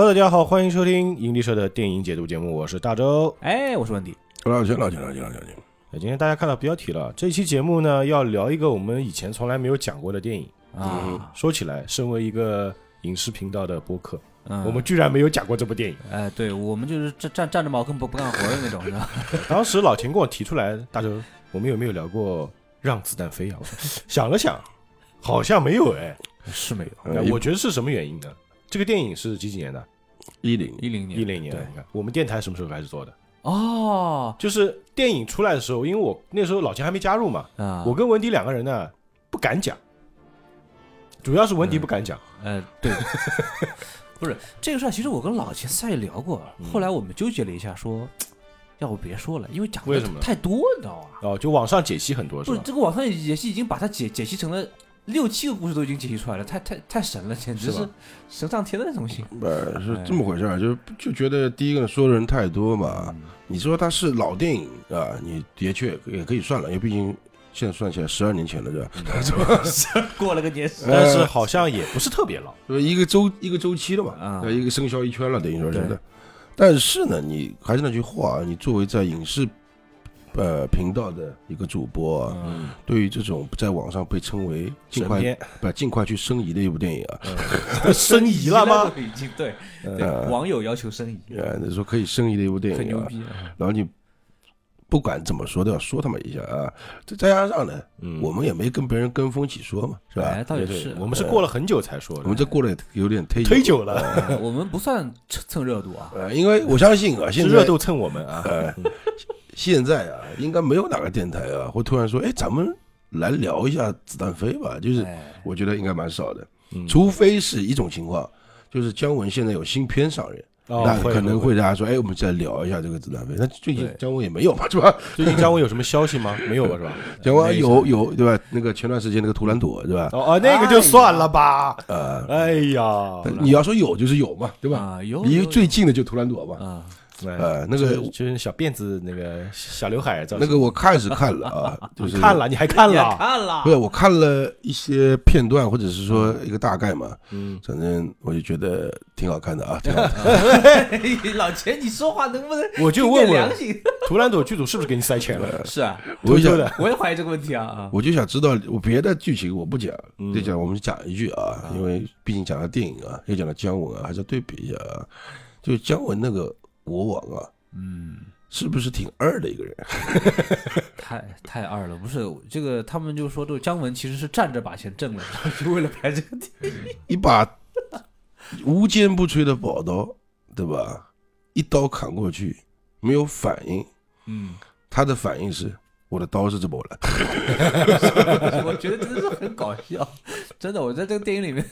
Hello，大家好，欢迎收听引力社的电影解读节目，我是大周。哎，我是文迪。老秦，老秦，老秦，老钱。那今天大家看到标题了，这期节目呢要聊一个我们以前从来没有讲过的电影啊。说起来，身为一个影视频道的播客，嗯我们居然没有讲过这部电影。哎，对我们就是站站站着茅坑不不干活的那种，是吧？当时老秦跟我提出来，大周，我们有没有聊过《让子弹飞》啊？我 说想了想，好像没有哎。是没有。那我觉得是什么原因呢？这个电影是几几年的？一零一零年，一零年。对你看，我们电台什么时候开始做的？哦，就是电影出来的时候，因为我那时候老钱还没加入嘛，啊，我跟文迪两个人呢不敢讲，主要是文迪不敢讲。呃，对，不是这个事儿，其实我跟老钱赛聊过，后来我们纠结了一下，说 要不别说了，因为讲的为什么太多，你知道吧？哦，就网上解析很多是吧？不是这个网上解析已经把它解解析成了六七个故事都已经解析出来了，太太太神了，简直是神上天的那种型。呃，是这么回事儿，就就觉得第一个说的人太多嘛。你说他是老电影啊，你的确也可以算了，因为毕竟现在算起来十二年前了，对吧？过了个年，但是好像也不是特别老。对吧，一个周一个周期了嘛，一个生肖一圈了，等于说是。但是呢，你还是那句话，你作为在影视呃频道的一个主播啊，嗯，对于这种在网上被称为尽快不尽快去申遗的一部电影啊，申遗了吗？？已经对嗯对，呃网友要求申遗，呃，你说可以申遗的一部电影啊，很牛逼。然后你不管怎么说都要说他们一下啊。这再加上呢，嗯我们也没跟别人跟风一起说嘛，是吧哎，？倒也对是，我们是过了很久才说的，我们这过了有点忒忒久了，呃 我们不算蹭蹭热度啊。呃，因为我相信啊，是现在热度蹭我们啊。呃，现在啊，应该没有哪个电台啊会突然说，哎，咱们来聊一下子弹飞吧，就是哎我觉得应该蛮少的，嗯除非是一种情况，就是姜文现在有新片上映。哦那可能会会大家说，哎，我们再聊一下这个子弹飞。那最近姜文也没有嘛，是吧？最近姜文有什么消息吗？没有吧，是吧？姜文有有对吧？那个前段时间那个图兰朵对吧？哦哦，那个就算了吧。呃，哎呀，你要说有就是有嘛，对吧？啊，有离有最近的就图兰朵嘛。啊，呃，那个就就是小辫子那个小刘海，那个我看是看了啊，就是看了，你还看了？看了不是我看了一些片段，或者是说一个大概嘛，嗯，反正我就觉得挺好看的啊，挺好看。老钱，你说话能不能我就问问？图兰朵剧组是不是给你塞钱了？是啊，我就想，偷偷的，我也怀疑这个问题啊啊。我就想知道，我别的剧情我不讲，嗯就讲我们讲一句啊，因为毕竟讲到电影啊，又讲到姜文啊，还是要对比一下啊。就姜文那个国王啊，嗯，是不是挺二的一个人？太太二了，不是这个，他们就说这个姜文其实是站着把钱挣了，就为了拍这个电影。一把无坚不摧的宝刀，对吧？一刀砍过去，没有反应，嗯，他的反应是我的刀是怎么了？我觉得真的是很搞笑，真的。我在这个电影里面，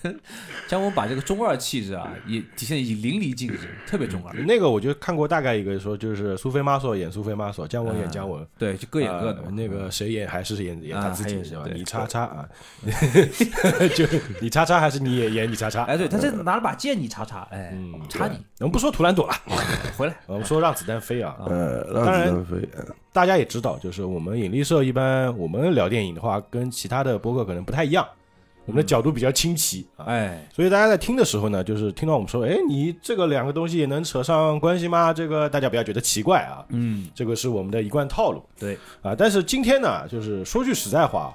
姜文把这个中二气质啊，也体现的已淋漓尽致，特别中二。那个我就看过大概一个说，就是苏菲玛索演苏菲玛索，姜文演姜文，对，就各演各的。那个谁演还是演演他自己啊是吧？你叉叉啊，就你叉叉还是你也演你叉叉？哎，对，他这拿了把剑，你叉叉，哎，嗯，插你，我们不说图兰朵了，回来。我们说让子弹飞啊。呃，让子弹飞。呃大家也知道，就是我们引力社一般我们聊电影的话，跟其他的播客可能不太一样，我们的角度比较清奇啊。哎，所以大家在听的时候呢，就是听到我们说，哎，你这个两个东西也能扯上关系吗？这个大家不要觉得奇怪啊，嗯，这个是我们的一贯套路对，啊。但是今天呢，就是说句实在话，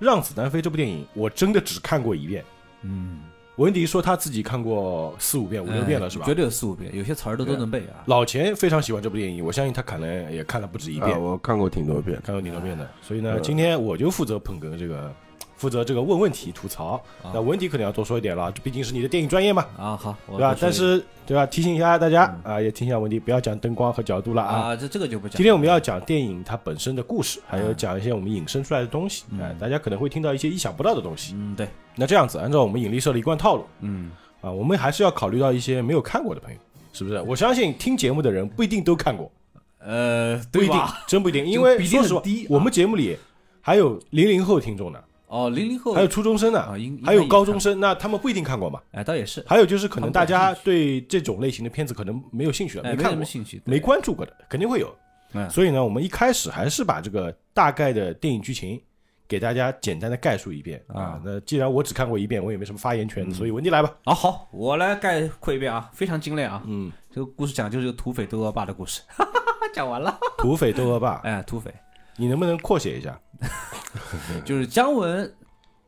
《让子弹飞》这部电影，我真的只看过一遍。嗯，文迪说他自己看过四五遍、五六遍了，是吧哎绝？对有四五遍，有些词儿都都能背啊。老钱非常喜欢这部电影，我相信他可能也看了不止一遍啊，，我看过挺多遍。看过挺多遍的。所以呢，嗯今天我就负责捧哏这个，负责这个问问题、吐槽。啊那文迪可能要多说一点了，这毕竟是你的电影专业嘛。啊，好，对吧但是对吧？提醒一下大家啊，也提醒一下文迪，不要讲灯光和角度了啊。啊，这这个就不讲。今天我们要讲电影它本身的故事，还有啊讲一些我们引申出来的东西。嗯哎，大家可能会听到一些意想不到的东西。嗯，对，那这样子，按照我们引力社的一贯套路嗯，啊，我们还是要考虑到一些没有看过的朋友，是不是？我相信听节目的人不一定都看过，呃，不一定？，真不一定。因为比例说我们节目里还有零零后听众呢，哦，零零后还有初中生呢啊，还有高中，生，那他们不一定看过嘛。哎，倒也是，还有就是可能大家对这种类型的片子可能没有兴趣没看过，兴趣，没关注过的，肯定会有。嗯所以呢，我们一开始还是把这个大概的电影剧情给大家简单的概述一遍啊啊。那既然我只看过一遍，我也没什么发言嗯权，所以文迪来吧。啊，好，我来概括一遍啊，非常精炼啊。嗯，这个故事讲就是个土匪斗恶霸的故事，讲完了。土匪斗恶霸，哎，土匪你能不能扩写一下？就是姜文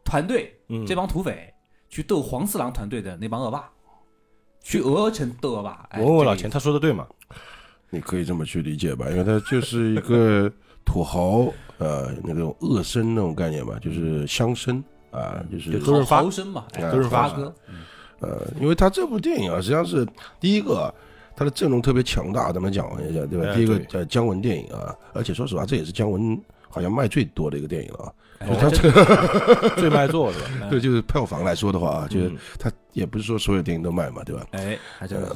团队嗯，这帮土匪去斗黄四郎团队的那帮恶霸，去鹅城斗恶霸。哎我问问老钱，他说的对吗？你可以这么去理解吧，因为他就是一个 土豪，呃，那种恶绅那种概念吧，就是乡绅啊，就是就周润发豪绅嘛，哎周润发哥，呃，因为他这部电影啊，实际上是第一个，他的阵容特别强大，咱们讲一下，对吧？哎第一个对呃姜文电影啊，而且说实话，这也是姜文好像卖最多的一个电影了啊。哎他这个 最卖座是吧？哎。对，就是票房来说的话啊，就是嗯他也不是说所有电影都卖嘛，对吧？哎，还真是。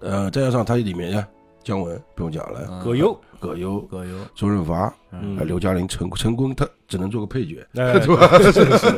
呃，再加上他里面呀，姜文不用讲了，嗯。葛优，葛优、葛优，周润发、嗯，啊刘嘉玲、陈陈坤，他只能做个配角，哎 对吧？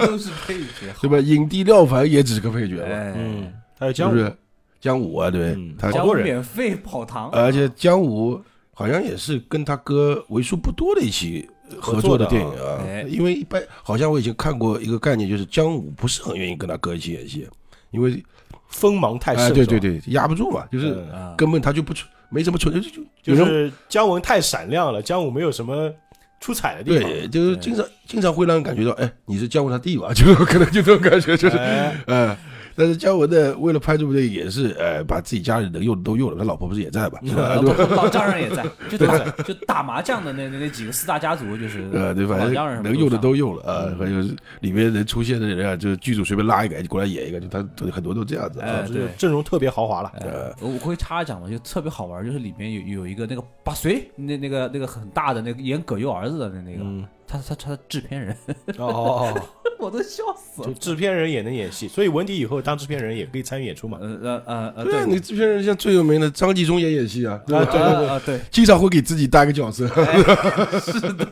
都是。配角，对吧？影帝廖凡也只是个配角嘛，哎，嗯，还有姜武，是？姜武啊，对。嗯，他好多人。免费跑堂，而且姜武好像也是跟他哥为数不多的一起合作的电影啊。哎，因为一般好像我以前看过一个概念，就是姜武不是很愿意跟他哥一起演戏，因为锋芒太哎，盛，对对，对，压不住嘛，就是根本他就不出，没什么出，就就就是姜文太闪亮了，姜武没有什么出彩的地方。对，就是经常经常会让人感觉到，哎，你是姜文他弟吧？就可能就这种感觉，就是哎。呃，但是姜文呢，为了拍这部电影，也是呃，把自己家里能用的都用了，他老婆不是也在吧？老丈人也在，就打就打麻将的那那那几个四大家族，就是呃，对，反老丈人什么正能用的都用了啊，还有里面能出现的人啊，就是剧组随便拉一个就过来演一个，就他很多都这样子啊哎。对。阵容特别豪华了。呃，我我会插一讲嘛，就特别好玩，就是里面有有一个那个八岁，那那个那个很大的那个演葛优儿子的那那个，他，他他他制片人，哦 哦哦，我都笑死就了。制片人也能演戏，所以文迪以后当制片人也可以参与演出嘛。呃呃呃呃，对啊，你制片人像最有名的张纪中也演戏啊，对吧？对对对啊对，经常会给自己搭个角色。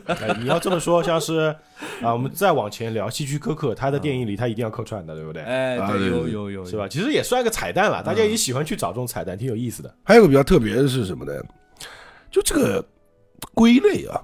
哎，你要这么说，像是啊，我们再往前聊希区柯克，他的电影里他一定要客串的，对不对？哎对，啊对对有有有是吧？？其实也算个彩蛋了，大家也喜欢去找这种彩蛋，挺有意思的。还有个比较特别的是什么呢？就这个归类啊，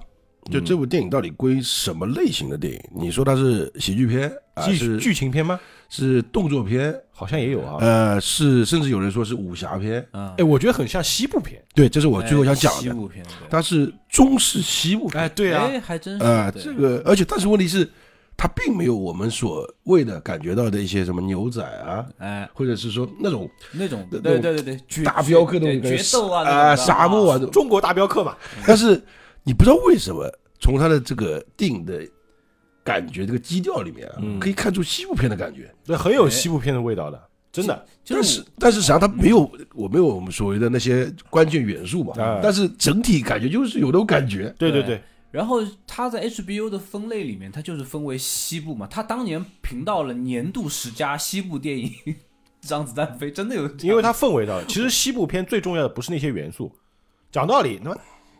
就这部电影到底归什么类型的电影？你说它是喜剧片啊，剧是剧情片吗？是动作片，好像也有啊。呃，是甚至有人说是武侠片。嗯哎，，我觉得很像西部片。对，这是我最后想讲的，西部片，它是中式西部片。哎，对啊，哎，还真是呃，这个，而且但是问题是，它并没有我们所谓的感觉到的一些什么牛仔啊，哎或者是说那种那种对对对对大镖客那种决斗啊啊、沙漠啊，中国大镖客嘛。但是你不知道为什么，从他的这个电影的感觉这个基调里面啊，嗯可以看出西部片的感觉。对，很有西部片的味道的，真的。但是但是实际上它没有我没有我们所谓的那些关键元素嘛，哎但是整体感觉就是有那种感觉。对对对对，然后他在 HBO 的分类里面，它就是分为西部嘛。他当年评到了年度十佳西部电影，让子弹飞真的有这样，因为它氛围到了。其实西部片最重要的不是那些元素，讲道理，那么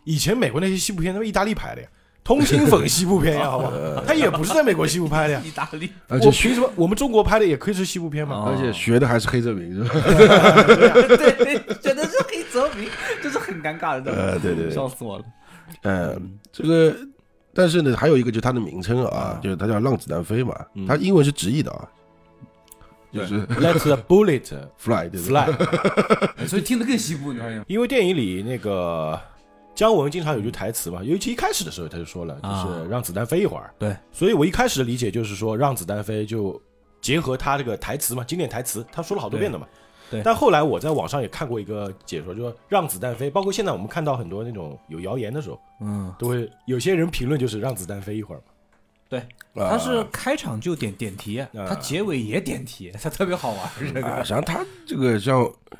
以前美国那些西部片都是意大利拍的呀，通心粉西部片呀，好吧，他也不是在美国西部拍的呀。意大利而且学我凭什么我们中国拍的也可以是西部片吗？哦而且学的还是黑泽明，是吧？对，学的是黑泽明，这是很尴尬的，呃，对对对，笑死我了。呃，这个，但是呢，还有一个就是它的名称啊，就是它叫《浪子弹飞》嘛，嗯它英文是直译的啊，就是 Let the bullet fly，对不对。所以听得更西部，你发现？因为电影里那个姜文经常有句台词嘛，尤其一开始的时候他就说了，就啊是让子弹飞一会儿。对，所以我一开始的理解就是说，让子弹飞就结合他这个台词嘛，经典台词，他说了好多遍的嘛。对对但后来我在网上也看过一个解说，就说让子弹飞，包括现在我们看到很多那种有谣言的时候，嗯，都会有些人评论就是让子弹飞一会儿嘛。对他是开场就点点题，他结尾也点题，他特别好玩。这啊，个实际上他这个像呃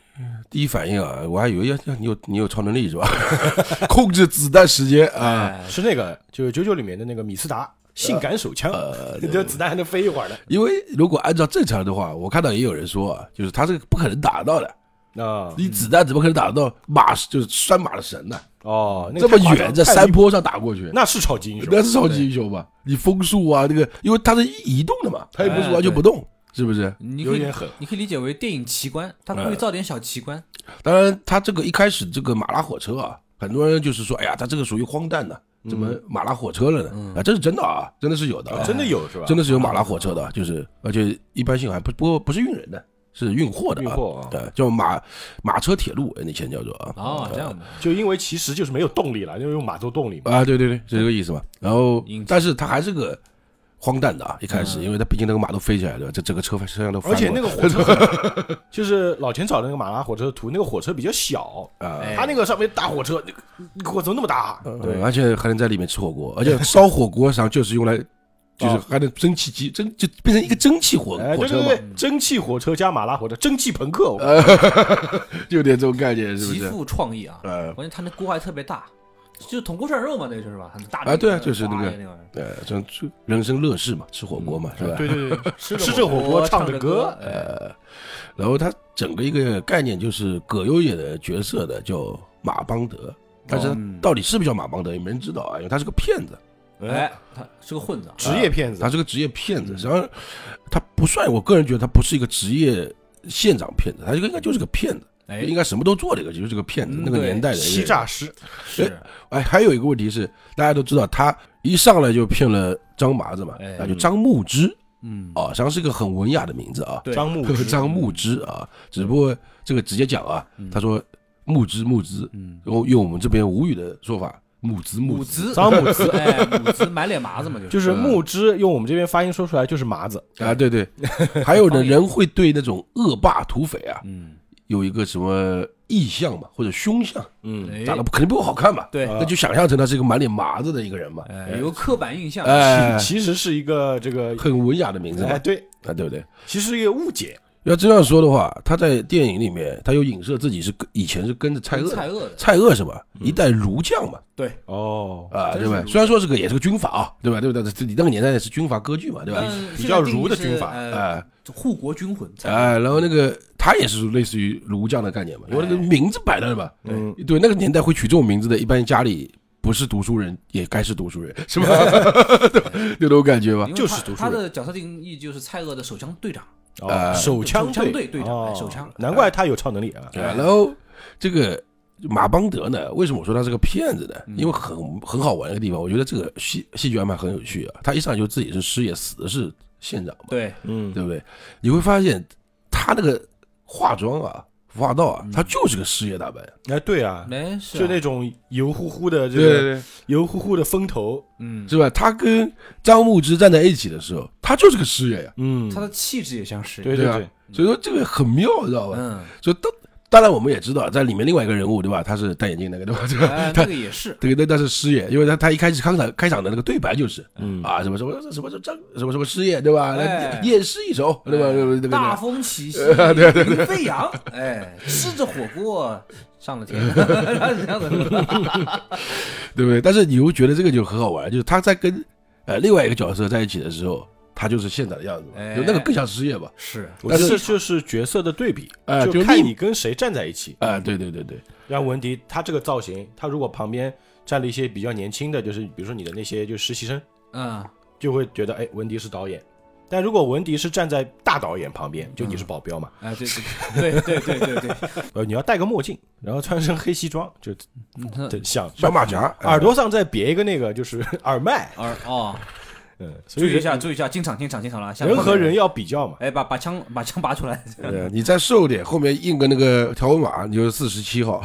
第一反应啊，我还以为要要你有你有超能力是吧？控制子弹时间啊，哎是那个就是九九里面的那个米斯达性感手枪，呃，这子弹还能飞一会儿的。因为如果按照正常的话，我看到也有人说啊，就是他这个不可能打到的，啊。你子弹怎么可能打得到？马就是拴马的绳呢？哦，那这么远，在山坡上打过去，那是超级英雄，那是超级英雄吧？你风速啊，那个，因为它是移动的嘛，它也不是完全不动，是不是？你可以有点狠。你可以理解为电影奇观，他故意造点小奇观。当然，它这个一开始这个马拉火车啊，很多人就是说，哎呀，它这个属于荒诞的，怎么马拉火车了呢？嗯啊，这是真的啊，真的是有的啊，真的有是吧？真的是有马拉火车的，就是而且一般性还不不过不是运人的，是运货的啊，运货啊，对，叫马马车铁路，那前叫做啊。哦，这样的，就因为其实就是没有动力了，因为用马做动力嘛。啊，对对对，是这个意思嘛。然后，但是它还是个荒诞的啊，一开始，嗯。因为它毕竟那个马都飞起来了，这整个车车厢都翻过来。而且那个火车，就是老钱找的那个马拉火车图，那个火车比较小，啊，哎它那个上面大火车，那个那个火车那么大，对嗯，而且还能在里面吃火锅，而且 烧火锅实际上就是用来，就是哦还能蒸汽机蒸就变成一个蒸汽火哎，火车嘛，对对对，蒸汽火车加马拉火车，蒸汽朋克，就 有点这种概念，是不极是？富创意啊！呃，关键他那锅还特别大，就是铜锅涮肉嘛，那个就是吧？很大啊对啊就是那个对，就就人生乐事嘛，吃火锅嘛，是吧？对对对，吃吃着火锅唱着着歌哎，呃，然后他整个一个概念就是葛优演的角色的叫马邦德，但是嗯到底是不是叫马邦德也没人知道啊，因为他是个骗子，哎，他是个混子啊，职业骗子他，是个职业骗子，实际上他不算，我个人觉得他不是一个职业县长骗子，他应该就是个骗子，哎，应该什么都做的一个，就是这个骗子嗯，那个年代的欺诈师，是。哎，还有一个问题是，大家都知道他一上来就骗了张麻子嘛，哎啊，就张牧之嗯。啊，实际上是一个很文雅的名字啊，对。张牧之。张牧之啊，只不过这个直接讲啊，嗯。他说牧之牧之，嗯，用用我们这边吴语的说法，母子母母子子张牧 之哎，母子满脸麻子嘛，就是。木之，用我们这边发音说出来就是麻子，啊，对对，还有呢，人会对那种恶霸土匪啊嗯，有一个什么意象嘛，或者凶相，嗯，哎。长得肯定不好看嘛，对，啊那就想象成他是一个满脸麻子的一个人嘛，哎，有个刻板印象，哎，其实是一个这个，很文雅的名字哎，，对，啊，对不对？其实是一个误解，要这样说的话，他在电影里面，他有影射自己是以前是跟着蔡锷，蔡锷的，蔡锷是吧？一代儒将嘛，对，哦，啊，对吧？虽然说是个也是个军阀啊，对吧？对不对？这你那个年代是军阀割据嘛，对吧？嗯比较儒的军阀呃哎。护国军魂，哎，然后那个他也是类似于儒将的概念嘛，因为那个名字摆在那嘛，嗯，对，那个年代会取这种名字的，一般家里不是读书人也该是读书人，是吧？有种感觉吧就是他他读书人。的角色定义就是蔡锷的手枪队长，哦呃手枪手枪队队长哦哎手枪难怪他有超能力啊，对，然后这个马邦德呢，为什么我说他是个骗子呢？嗯因为很很好玩的一个地方，我觉得这个戏戏剧安排很有趣啊。他一上来就自己是师爷，死的是县长嘛，对，嗯，对不对？你会发现他那个化妆啊、服化道啊，嗯他就是个事业大白。哎，对啊，没是啊。就那种油乎乎的这个对对，油乎乎的风头，嗯，是吧？他跟张牧之站在一起的时候，他就是个事业呀，嗯，他的气质也像是，对啊对对。对，所以说这个很妙，知道吧？嗯，所以当当然我们也知道，在里面另外一个人物，对吧？他是戴眼镜那个，对吧？对吧？哎，他那个也是，对，那那是师爷，因为他他一开始开场开场的那个对白就是嗯啊什么什么什么什么张什么什么师爷，对吧？哎来演示一首，对吧？哎对吧？大？风起兮，飞扬，哎，吃着火锅上了天，他是这样的，对不对？但是你又觉得这个就很好玩，就是他在跟呃另外一个角色在一起的时候，他就是现在的样子嘛，哎。就那个更像职业吧？是，我觉得但是这就是角色的对比，哎就就看你跟谁站在一起。啊，对对对对，让文迪他这个造型，他如果旁边站了一些比较年轻的，就是比如说你的那些就实习生，嗯，就会觉得哎，文迪是导演。但如果文迪是站在大导演旁边，就你是保镖嘛，哎，对对对对对对对，呃，你要戴个墨镜，然后穿身黑西装，就像。小马甲，哎 耳朵上再别一个那个就是耳麦，耳哦，嗯，注意一下，注意一下，进场进场进场了，人和人，要比较嘛。哎，把把枪把枪拔出来，对你再瘦点，后面印个那个条纹码，你就四十七号。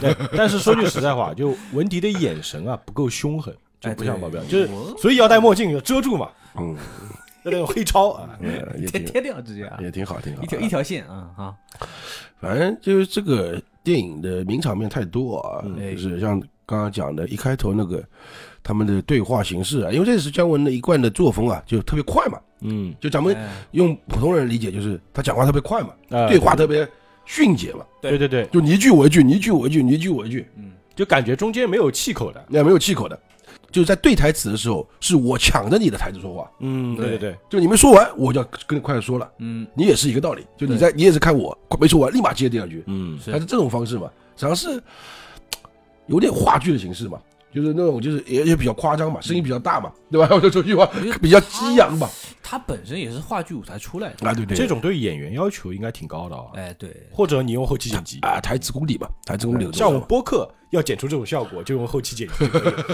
对，但是说句实在话，就文迪的眼神啊不够凶狠，就哎不像保镖，就是所以要戴墨镜遮住嘛，嗯，就那种黑超啊。贴贴掉直接啊，也挺好，挺好。一条一条线啊啊，反正就是这个电影的名场面太多啊，嗯就是像刚刚讲的，一开头那个他们的对话形式啊，因为这是姜文的一贯的作风啊，就特别快嘛，嗯，就咱们哎。用普通人理解，就是他讲话特别快嘛，啊。对话特别迅捷嘛，对对对，就你一句我一句，你一句我一句，你一句我一句，嗯，就感觉中间没有气口的。那没有气口的。就是在对台词的时候，是我抢着你的台词说话，嗯，对对对，就你没说完，我就要跟你快点说了。嗯，你也是一个道理，就你在你也是看我没说完，立马接第二句，嗯，是。它是这种方式嘛，实际上是有点话剧的形式嘛。就是那种就是也也比较夸张嘛，声音比较大嘛，对吧？我就这句话比较激昂嘛，他本身也是话剧舞台出来的，啊，对对，这种对演员要求应该挺高的啊。哎，对，或者你用后期剪辑，啊台词功底嘛，台词功底像我们播客要剪出这种效果，就用后期剪辑。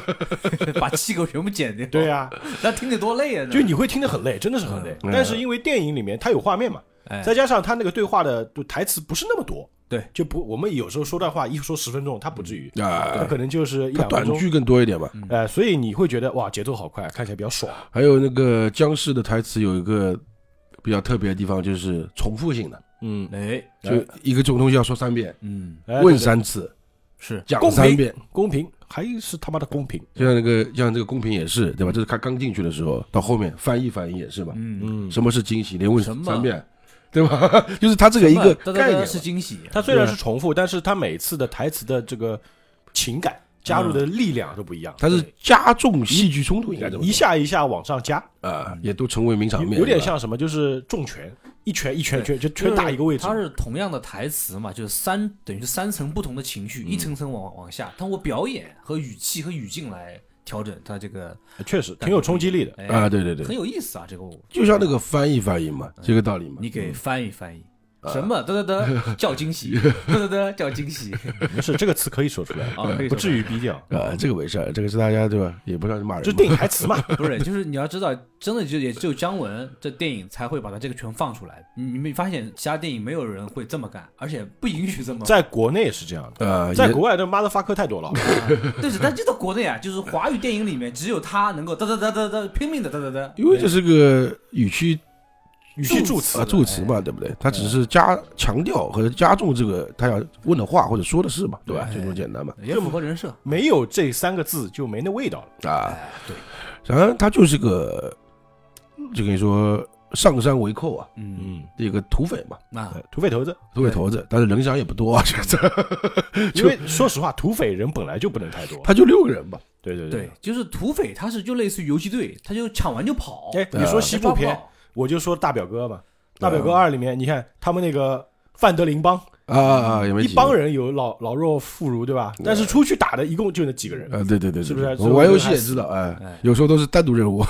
把气口全部剪掉。对啊，那听得多累啊！就你会听得很累，真的是很累。嗯但是因为电影里面它有画面嘛，哎，再加上它那个对话的就台词不是那么多，对，就不我们有时候说段话一说十分钟，他不至于，它啊，可能就是一它两分钟。短剧更多一点吧。哎，所以你会觉得哇，节奏好快，看起来比较爽。还有那个僵尸的台词有一个比较特别的地方，就是重复性的，嗯，哎，就一个这种东西要说三遍，嗯，问三次，是。讲公三遍。公平，还是他妈的公平。就像那个像这个公平也是对吧？这是他刚进去的时候，到后面翻译翻译也是嘛。嗯，嗯，什么是惊喜？连问什么？三遍，对吧？就是他这个一个概念。是惊喜，它虽然是重复，但是他每次的台词的这个情感加入的力量都不一样，它是加重戏剧冲突，应该这么一下一下往上加，啊，也都成为名场面，有点像什么，就是重拳，一拳一拳拳就拳打一个位置。它。是同样的台词嘛，就是三等于是三层不同的情绪，一层层往往下，通过表演和语气和语境来调整它这个，确实挺有冲击力的。哎，啊，对对对很，有意思啊，这个就像那个翻译翻译嘛，这个道理嘛。你给翻译翻译。什么嘚嘚嘚叫惊喜，嘚嘚嘚叫惊喜 没事，这个词可以说出来，啊，不至于逼掉。啊，这个没事，这个是大家对吧？也不知道骂人就，是电影台词嘛，不是，就是你要知道，真的就也只有姜文这电影才会把它这个全放出来。你你没发现其他电影没有人会这么干，而且不允许这么。在国内是这样的，呃，在国外这妈的发科太多了。对是，但就在国内啊，就是华语电影里面只有他能够嘚嘚嘚嘚嘚拼命的嘚嘚嘚。因为这是个语气语气助词啊助词嘛，对不对？他只是加强调和加重这个他要问的话或者说的事嘛，对吧？就这么简单嘛。也符合人设。没有这三个字就没那味道了。啊，哎，对，然后他就是个，就跟你说上山为寇啊，嗯，嗯，这个土匪嘛，那呃土匪头子，土匪头子，但是人想也不多啊，这这 因为说实话，土匪人本来就不能太多。他就六个人吧，对对对，，就是土匪，他是就类似于游击队，他就抢完就跑。哎，你说西部片，我就说大表哥嘛，大表哥二里面，你看他们那个范德林帮，啊啊，一帮人有老老弱妇孺，对吧？但是出去打的一共就那几个人，啊，对对对，是不是？我玩游戏也知道，哎哎，有时候都是单独任务，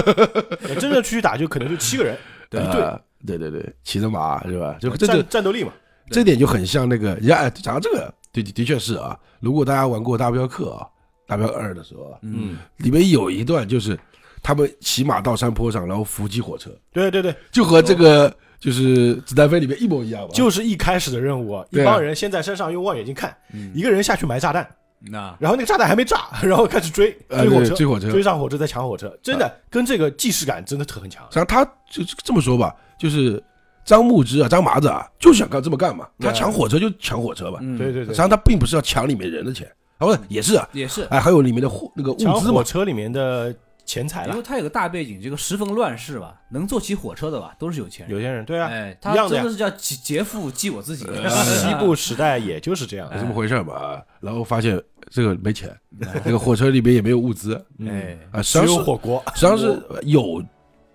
真正出去打就可能就七个人，对一队。啊对对对，骑着马是吧？就这就战战斗力嘛。这点就很像那个，呀，哎讲到这个，的的确是啊。如果大家玩过大镖客啊，大镖二的时候啊，嗯，里面有一段就是他们骑马到山坡上，然后伏击火车，对对对，就和这个就是子弹飞里面一模一样吧。就是一开始的任务啊，一帮人先在山上用望远镜看，嗯。一个人下去埋炸弹，那。然后那个炸弹还没炸，然后开始追呃追火车，对追火车。追上火车再抢火车，真的跟这个既视感真的特很强。然后他就就这么说吧，就是张牧之啊，张麻子啊，就想干这么干嘛。他抢火车就抢火车吧，嗯，对对对。实际，上他并不是要抢里面人的钱，啊，不是也是啊，也是，哎，还有里面的货那个抢物资嘛，火车里面的钱财了因为，他有个大背景，这个十分乱世吧，能坐起火车的吧，都是有钱人。有钱人对啊，哎，他真的是叫劫劫富济我自己。西部时代也就是这样有这么回事嘛。啊然后发现这个没钱，那个火车里面也没有物资哎，啊，实只际上是有火锅，实际上是有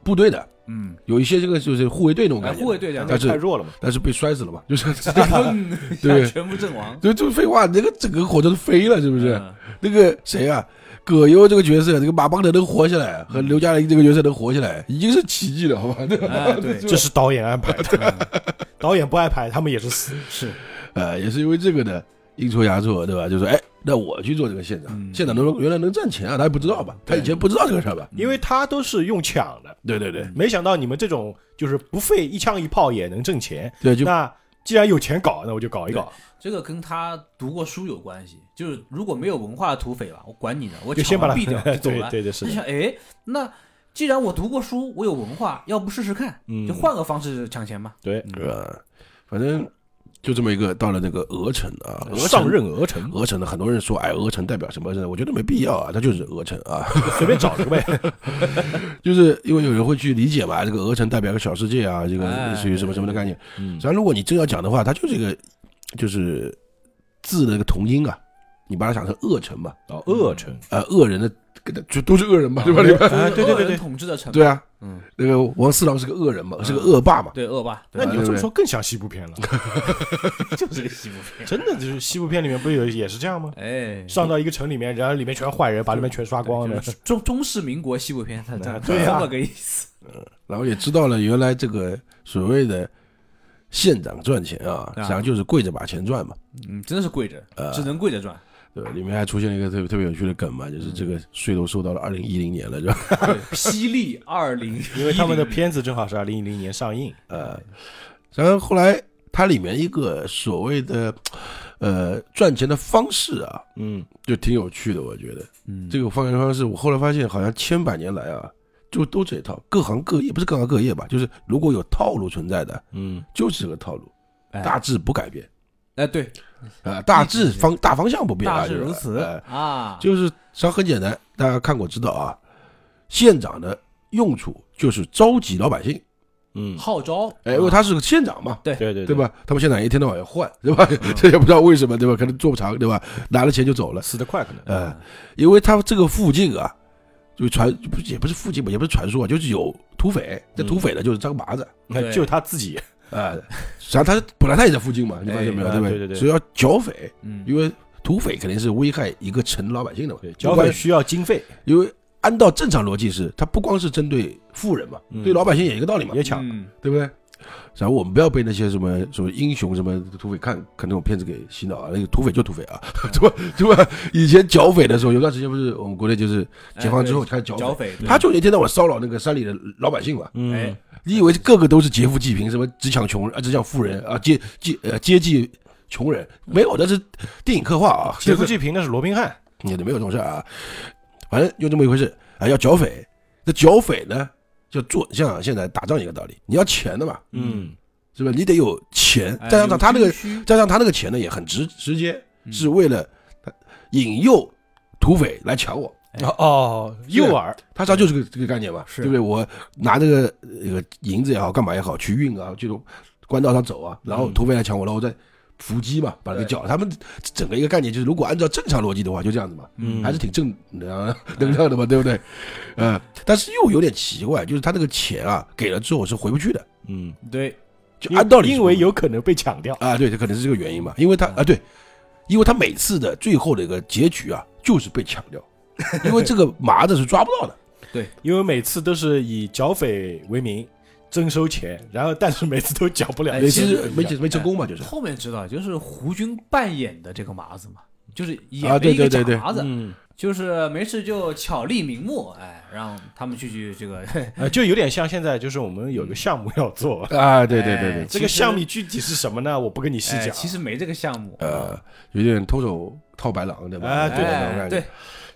部队的，嗯，有一些这个就是护卫队那种哎，感觉，护卫队这样，但是太弱了嘛。但是被摔死了嘛，就是 对全部阵亡，就就废话，那个整个火车都飞了，是不是？嗯那个谁啊，葛优这个角色，这个马邦德能活下来，和刘嘉玲这个角色能活下来，已经是奇迹了，好吧？对吧？哎，对，这是导演安排的，导演不安排，他们也是死。是呃，也是因为这个呢，阴错阳错，对吧？就说，哎，那我去做这个县长，嗯县长能原来能赚钱啊，他也不知道吧？他以前不知道这个事儿吧？因为他都是用抢的，对对对没想到你们这种就是不费一枪一炮也能挣钱。对，就那既然有钱搞，那我就搞一搞，这个跟他读过书有关系。就是如果没有文化的土匪吧，我管你呢，我就先把他毙掉就走了。对对对，是的，他就想，哎，那既然我读过书，我有文化，要不试试看？嗯就换个方式抢钱嘛。对，呃，反正就这么一个到了那个鹅城啊，鹅上。任鹅城，鹅城的很多人说，哎，鹅城代表什么？我觉得没必要啊，他就是鹅城啊，随便找一个呗。就是因为有人会去理解嘛，这个鹅城代表个小世界啊，这个哎类似于什么什么的概念。嗯然后，如果你真要讲的话，它就是一个就是字的那个同音啊，你把它想成恶城嘛，哦，恶城，呃，恶人的就都是恶人嘛，对吧？对吧？哎对对对对。统治的城，对啊，嗯，那个王四郎是个恶人嘛，是个恶霸嘛，对恶霸，那你要这么说更像西部片了，就是个西部片，真的就是西部片里面不有也是这样吗？哎，上到一个城里面，然后里面全坏人，把里面全刷光了。就。是中中式民国西部片，它这么个意思，嗯然后也知道了原来这个所谓的县长赚钱啊，实际上就是跪着把钱赚嘛。嗯，真的是跪着，呃。只能跪着赚，对？里面还出现了一个特别特别有趣的梗嘛，就是这个税都收到了二零一零年了，是吧？对 霹雳二零，因为他们的片子正好是二零一零年上映，呃，然后后来它里面一个所谓的呃赚钱的方式啊，嗯，就挺有趣的，我觉得。嗯，这个赚钱方式，我后来发现好像千百年来啊，就都这一套，各行各业不是各行各业吧，就是如果有套路存在的，嗯，就是这个套路，哎大致不改变。哎对，啊，大致方大方向不变啊，大致就是如此哎啊，就是实际上很简单，大家看过知道啊，县长的用处就是召集老百姓，嗯，号召，哎，因为他是个县长嘛，对对对对？吧？他们县长一天到晚要换，对吧？这也不知道为什么，对吧？可能做不长，对吧？拿了钱就走了，死得快可能。呃，因为他这个附近啊，就传不也不是附近吧，也不是传说啊，就是有土匪，这嗯。土匪呢就是张麻子，你看，对。就他自己，啊，实际上他本来他也在附近嘛，你发现没有？对不哎对对对。所以要剿匪，嗯，因为土匪肯定是危害一个城老百姓的嘛对，，剿匪需要经费，因为按照正常逻辑是，他不光是针对富人嘛，嗯。对老百姓也一个道理嘛，也抢。嗯。对不对？然后我们不要被那些什么什么英雄什么土匪看看那种片子给洗脑啊，那个土匪就土匪啊，对 吧？对吧？以前剿匪的时候，有段时间不是我们国内就是解放之后开始剿匪，剿匪，他就一天到晚骚扰那个山里的老百姓嘛。嗯哎，你以为个个都是劫富济贫，什么只抢穷人啊，只抢富人啊，接接呃接济穷人？没有，那是电影刻画啊，劫富济贫那是罗宾汉，也没有这种事儿啊。反正就这么一回事啊，要剿匪。那剿匪呢，就做像现在打仗一个道理，你要钱的嘛，嗯，是吧？你得有钱，再加上他那个再，加上他那个钱呢也很直直接，嗯是为了引诱土匪来抢我。哎哦，诱饵，他上就是个这个概念嘛，是对不对？我拿这个这个银子也好，干嘛也好，去运啊，这种官道上走啊，然后嗯土匪来抢我，然后我再伏击嘛，把他给对剿了。他们整个一个概念就是，如果按照正常逻辑的话，就这样子嘛，嗯。还是挺正能量能量的嘛，对不对？呃，但是又有点奇怪，就是他那个钱啊，给了之后是回不去的，嗯，对，就按道理因为有可能被抢掉，啊，对，这可能是这个原因嘛，因为他啊，对，因为他每次的最后的一个结局啊，就是被抢掉，因为这个麻子是抓不到的。对因为每次都是以剿匪为名征收钱，然后但是每次都缴不了，其实次没没成功嘛，就是。后面知道就是胡军扮演的这个麻子嘛，就是演啊了一个对对对对假麻子，嗯，就是没事就巧立名目，哎，让他们去去这个，呃，就有点像现在就是我们有个项目要做，啊，对对对对。哎，这个项目具体是什么呢？我不跟你细哎讲，其实没这个项目，呃，有点偷手套白狼，对吧？啊对那种感觉。对，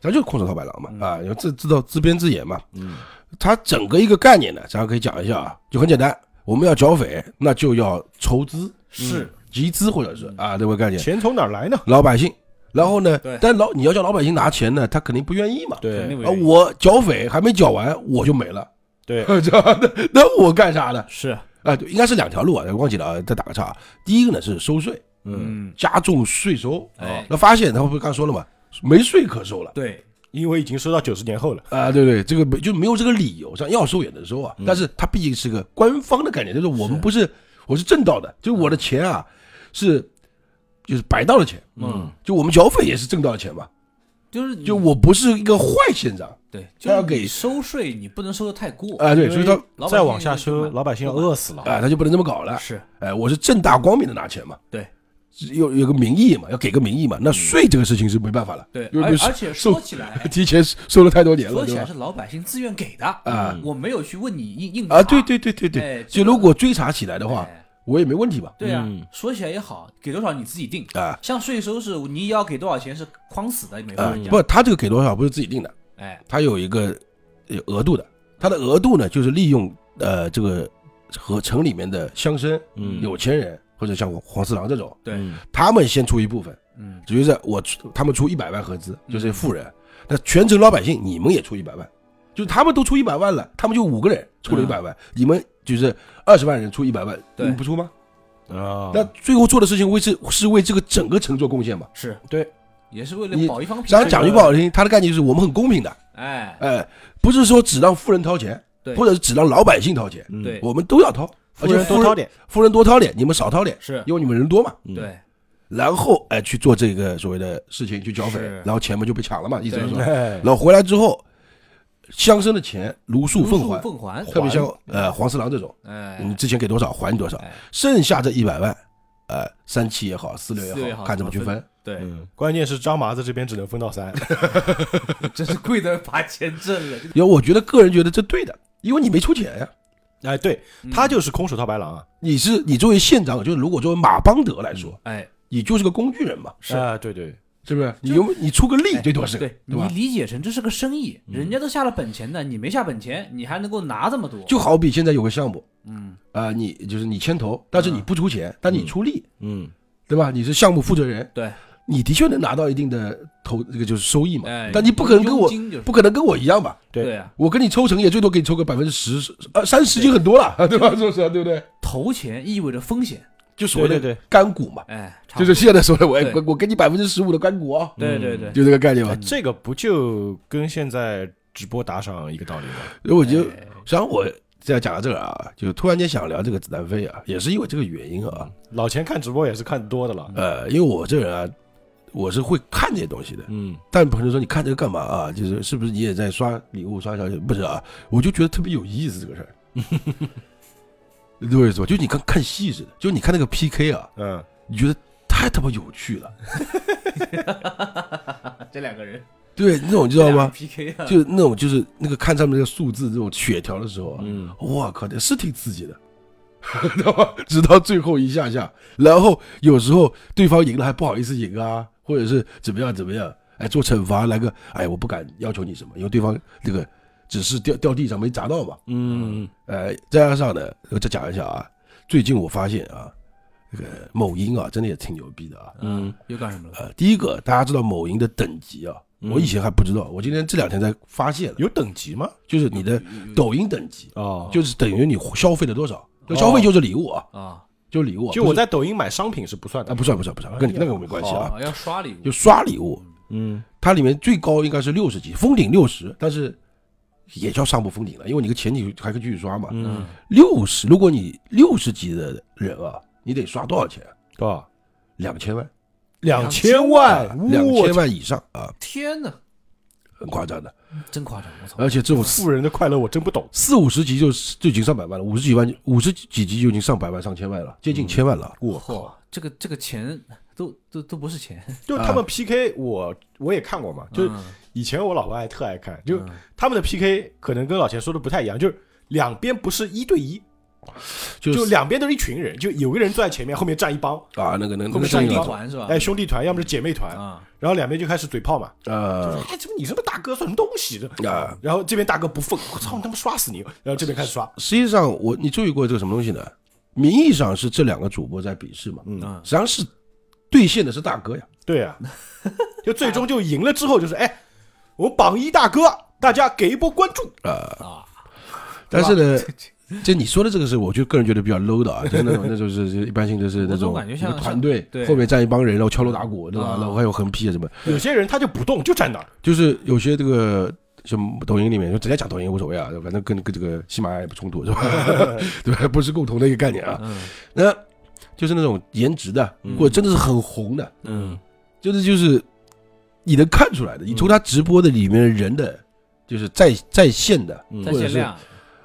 咱就是空手套白狼嘛，嗯。啊，有自知道自编自演嘛。嗯，它整个一个概念呢，咱可以讲一下啊，就很简单，我们要剿匪，那就要筹资、是集资或者是啊这个概念，钱从哪儿来呢？老百姓。然后呢，但老你要叫老百姓拿钱呢，他肯定不愿意嘛。对啊，我剿匪还没剿完，我就没了，对？那 那我干啥呢？是，啊，对，应该是两条路啊，忘记了啊，再打个岔啊。第一个呢是收税，嗯，嗯，加重税收，哎那发现他不是刚说了嘛，没税可收了对，因为已经收到九十年后了，啊，对对，这个没就没有这个理由，像要收也能收啊，嗯。但是它毕竟是个官方的概念，就是我们不是我是挣到的，就是我的钱啊是就是白到的钱，嗯，就我们剿匪也是挣到的钱嘛，就是就我不是一个坏县长。对，就要给收税，你不能收的太过，啊，对，所以他老百姓再往下收，老百姓要饿死了。啊他就不能这么搞了，是，哎，我是正大光明的拿钱嘛，对，有有个名义嘛，要给个名义嘛，那税这个事情是没办法了，对，而而且收说起来，提前收了太多年了，说起？来是老百姓自愿给的，啊。我没有去问你硬硬啊，对，对对对对，哎，就如果追查起来的话，哎。我也没问题吧？对啊嗯，说起来也好，给多少你自己定。啊，像税收是你要给多少钱是框死的，没法啊。讲。，不，他这个给多少不是自己定的，哎，他有一个有额度的，他的额度呢就是利用呃这个和城里面的乡绅、嗯。有钱人或者像黄四郎这种，对。嗯。他们先出一部分，嗯，比如说我出他们出一百万合资，就是富人，那全城老百姓你们也出一百万，就是他们都出一百万了，他们就五个人出了一百万，你们就是二十万人出一百万，你对们不出吗？啊，那最后做的事情为是是为这个整个城做贡献嘛？是。对，也是为了你保一方平安。咱讲句不好听，他的概念就是我们很公平的，哎，哎，不是说只让富人掏钱，对。或者是只让老百姓掏钱，嗯对。我们都要掏，而且多掏点，富人多掏点，你们少掏点，是因为你们人多嘛。嗯，对，然后哎去做这个所谓的事情去剿匪，然后钱不就被抢了嘛，意思是对。说，哎然后回来之后，乡绅的钱如数奉还，奉还，特别像呃黄四郎这种，哎，你之前给多少还你多少，哎，剩下这一百万，呃三七也好，四六也好，看怎么去分。对，嗯，关键是张麻子这边只能分到三，真是贵的把钱挣了，因为我觉得个人觉得这对的，因为你没出钱呀。哎，对嗯。他就是空手套白狼啊，你是你作为县长，就是如果作为马邦德来说，哎，你就是个工具人嘛，是。啊，对对，是不是？你有你出个力哎最多是个，对？你理解成这是个生意，人家都下了本钱的，你没下本钱，你还能够拿这么多，就好比现在有个项目嗯，啊，你就是你牵头，但是你不出钱，但你出力，嗯，对吧？你是项目负责人，对，你的确能拿到一定的投这个就是收益嘛哎，，但你不可能跟我佣金就是不可能跟我一样吧？对我跟你抽成也最多给你抽个百分之十，呃，三十已经很多了，对吧？是不是？对不对？投钱意味着风险，就所谓的对对对，干股嘛，哎，差就是多现在说的，我对我我给你百分之十五的干股啊，对对对，就这个概念嘛哎。这个不就跟现在直播打赏一个道理吗？所以我就哎实际上我这样讲到这个啊，就突然间想聊这个子弹飞啊，也是因为这个原因啊。老钱看直播也是看多的了，呃，因为我这人啊，我是会看这些东西的。嗯，但朋友说你看这个干嘛啊？就是是不是你也在刷礼物刷小姐？不是啊，我就觉得特别有意思这个事儿。对不对？就你跟看戏似的，就你看那个 PK 啊，嗯，你觉得太他妈有趣了。这两个人对，那种你知道吗？？PK 啊，就那种就是那个看上面那个数字这种血条的时候啊，嗯，我靠，这是挺刺激的，知道吧？直到最后一下下，然后有时候对方赢了还不好意思赢啊，或者是怎么样怎么样，哎，做惩罚来个，哎，我不敢要求你什么，因为对方这个只是掉掉地上没砸到嘛，嗯，呃，再加上呢，我再讲一下啊，最近我发现啊，这个某音啊，真的也挺牛逼的啊。嗯，又干什么了？呃，第一个大家知道某音的等级啊，嗯。我以前还不知道，我今天这两天才发现了，有等级吗？就是你的抖音等级，哦，就是等于你消费了多少，就消费就是礼物啊，啊，就礼物啊，就我在抖音买商品是不算的。啊，不算不算不算，跟你那个没关系啊，哦要刷礼物，就刷礼物，嗯，它里面最高应该是六十级，封顶六十，但是也叫上不封顶了，因为你个钱你还可以继续刷嘛。嗯，六十，如果你六十级的人啊，你得刷多少钱？多少？两千万，两千万，两千万，万以上啊，天哪，很夸张的。真夸张！我操，而且这种富人的快乐我真不懂。四五十集就就已经上百万了，五十几万五十几集就已经上百万上千万了，接近千万了。我靠，这个这个钱都都都不是钱，就他们 PK，我我也看过嘛，就以前我老婆还特爱看，就嗯他们的 PK 可能跟老钱说的不太一样，就是两边不是一对一，就就两边都是一群人，就有个人坐在前面，后面站一帮，啊，那个那个那后面上一个声音啊，团是吧？哎，兄弟团，要么是姐妹团，啊，然后两边就开始嘴炮嘛，呃哎，怎么你这么大哥算什么东西？啊，然后这边大哥不忿，我操，你他妈刷死你！然后这边开始刷，实际上我你注意过这个什么东西呢？名义上是这两个主播在比试嘛，嗯，嗯实际上是兑现的是大哥呀。对呀，就最终就赢了之后就是，哎，我们榜一大哥，大家给一波关注，啊，但是呢，就你说的这个是，我就个人觉得比较 low 的啊，就是那种那就是就一般性就是那种感觉像一个团队对后面站一帮人，然后敲锣打鼓，对吧？啊然后还有横批啊什么，有些人他就不动，就站那儿，就是有些这个像抖音里面，就直接讲抖音无所谓啊，反正跟跟这个喜马拉雅也不冲突是吧？对吧？不是共同的一个概念啊。嗯那就是那种颜值的，嗯或者真的是很红的，嗯，就是就是你能看出来的，你从他直播的里面人的，就是在在线的，嗯在或者是线量和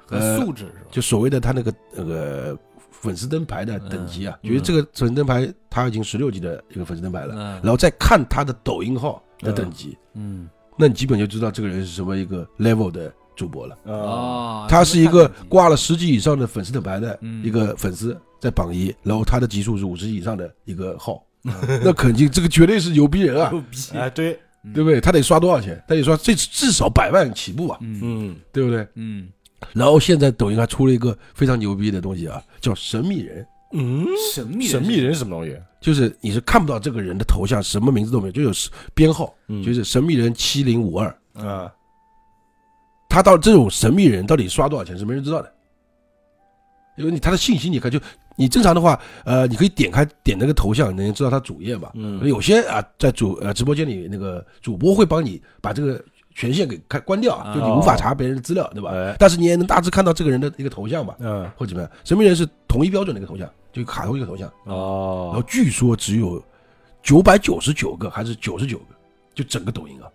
呃素质是吧？就所谓的他那个那个粉丝灯牌的等级啊，嗯。觉得这个粉丝灯牌他已经十六级的一个粉丝灯牌了，嗯。然后再看他的抖音号的等级，嗯。那你基本就知道这个人是什么一个 level 的主播了。啊，哦，他是一个挂了十级以上的粉丝灯牌的嗯。一个粉丝，在榜一，然后他的级数是五十以上的一个号，那肯定这个绝对是牛逼人啊，牛逼，哎，对，对不对？他得刷多少钱？他得刷最至少百万起步啊，嗯。嗯，对不对？嗯，然后现在抖音还出了一个非常牛逼的东西啊，叫神秘人，嗯，神秘神秘人是什么东西？就是你是看不到这个人的头像，什么名字都没有，就有编号，嗯。就是神秘人七零五二。啊，他到这种神秘人到底刷多少钱是没人知道的，因为你他的信息你看就你正常的话，呃，你可以点开点那个头像，能知道他主页吧。嗯。有些啊，在主呃直播间里那个主播会帮你把这个权限给开关掉，啊就你无法查别人的资料，对吧？哎但是你也能大致看到这个人的一个头像吧，嗯或者怎么样？神秘人是同一标准的一个头像，就卡通一个头像哦，然后哦，据说只有九百九十九个还是九十九个，就整个抖音啊，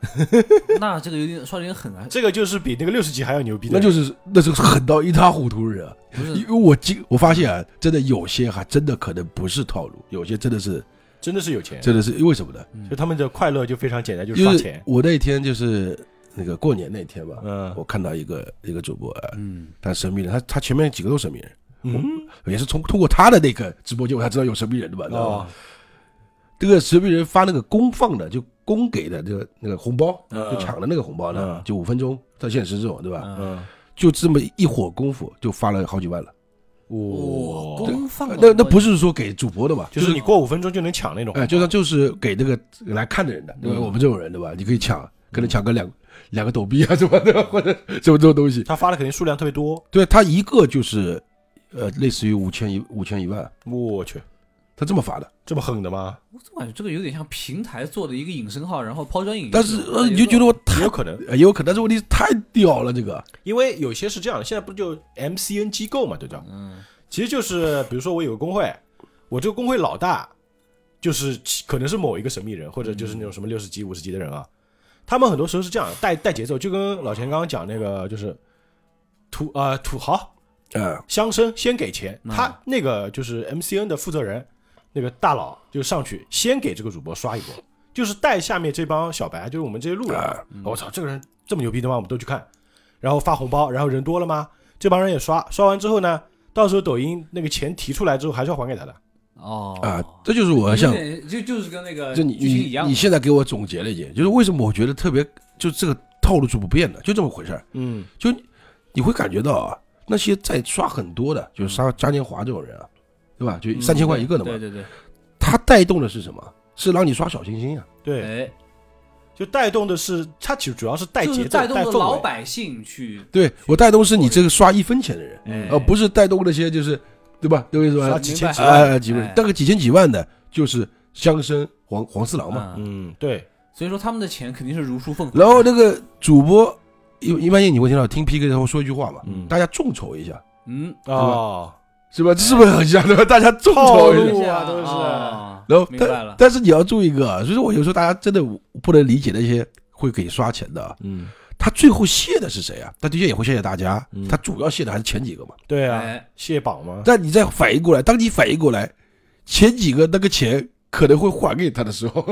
那这个有点说的有点狠啊，这个就是比那个六十级还要牛逼的，那就是那就是狠到一塌糊涂的人啊。不是因为我今我发现啊，真的有些还真的可能不是套路，有些真的是真的是有钱，真的是为什么呢？就他们的快乐就非常简单，就是就是刷钱。我那天就是那个过年那天吧，嗯我看到一个一个主播啊，嗯，他神秘人，他他前面几个都神秘人，嗯也是从通过他的那个直播间我才知道有神秘人的嘛，知道吧？哦，这个神秘人发那个公放的，就公给的这个那个红包，嗯就抢的那个红包呢嗯，就五分钟到现实这种，对吧？嗯嗯，就这么一会儿功夫就发了好几万了。哇，哇，公放了那那不是说给主播的吧？就是你过五分钟就能抢那种，哎，就算就是给那个来看的人的，对吧？嗯我们这种人对吧？你可以抢，可能抢个两两个抖币啊，什么的，或者什么这种东西。他发的肯定数量特别多。对他一个就是，呃，类似于五千一五千一万，我去，他这么发的。这么狠的吗？我怎么感觉这个有点像平台做的一个隐身号，然后抛砖引玉。但是呃，你就觉得我太有可能，呃也有可能，但是问题是太屌了，这个因为有些是这样的，现在不就 MCN 机构嘛，对吧？嗯其实就是比如说我有个工会，我这个工会老大就是可能是某一个神秘人，或者就是那种什么六十级、五十级的人啊，他们很多时候是这样带带节奏，就跟老钱刚刚讲那个就是土呃土豪啊，乡绅先给钱，嗯他那个就是 MCN 的负责人那个大佬就上去先给这个主播刷一波，就是带下面这帮小白，就是我们这些路人啊，我操，这个人这么牛逼的吗？我们都去看，然后发红包，然后人多了吗？这帮人也刷，刷完之后呢，到时候抖音那个钱提出来之后还是要还给他的。哦啊，这就是我有想，就就是跟那个就你你剧情一样嘛。你现在给我总结了一点，就是为什么我觉得特别，就这个套路是不变的，就这么回事儿。嗯就你会感觉到啊，那些在刷很多的，就是刷嘉年华这种人啊，对吧？就嗯三千块一个的嘛对，对对，他带动的是什么？是让你刷小心心啊。对，哎，就带动的是他其实主要是带就是节奏、带动的老。百姓去，对我带动是你这个刷一分钱的人，哎而不是带动那些就是对吧？对不对？几千几万哎，几万哎，那个几千几万的，就是乡绅黄黄四郎嘛。嗯，嗯，对，所以说他们的钱肯定是如数奉还。然后那个主播一一般性你会听到听 PK 的时候说一句话嘛，嗯大家众筹一下，嗯，哦，是吧？这是不是很像对吧？大家众套筹一下。路啊都是哦然后明白但了。但是你要注意一个啊，所以说我有时候大家真的不能理解那些会给刷钱的啊，嗯，他最后谢的是谁啊？他的确也会谢谢大家嗯，他主要谢的还是前几个嘛。对啊哎，卸榜嘛。但你再反应过来，当你反应过来，前几个那个钱可能会还给他的时候，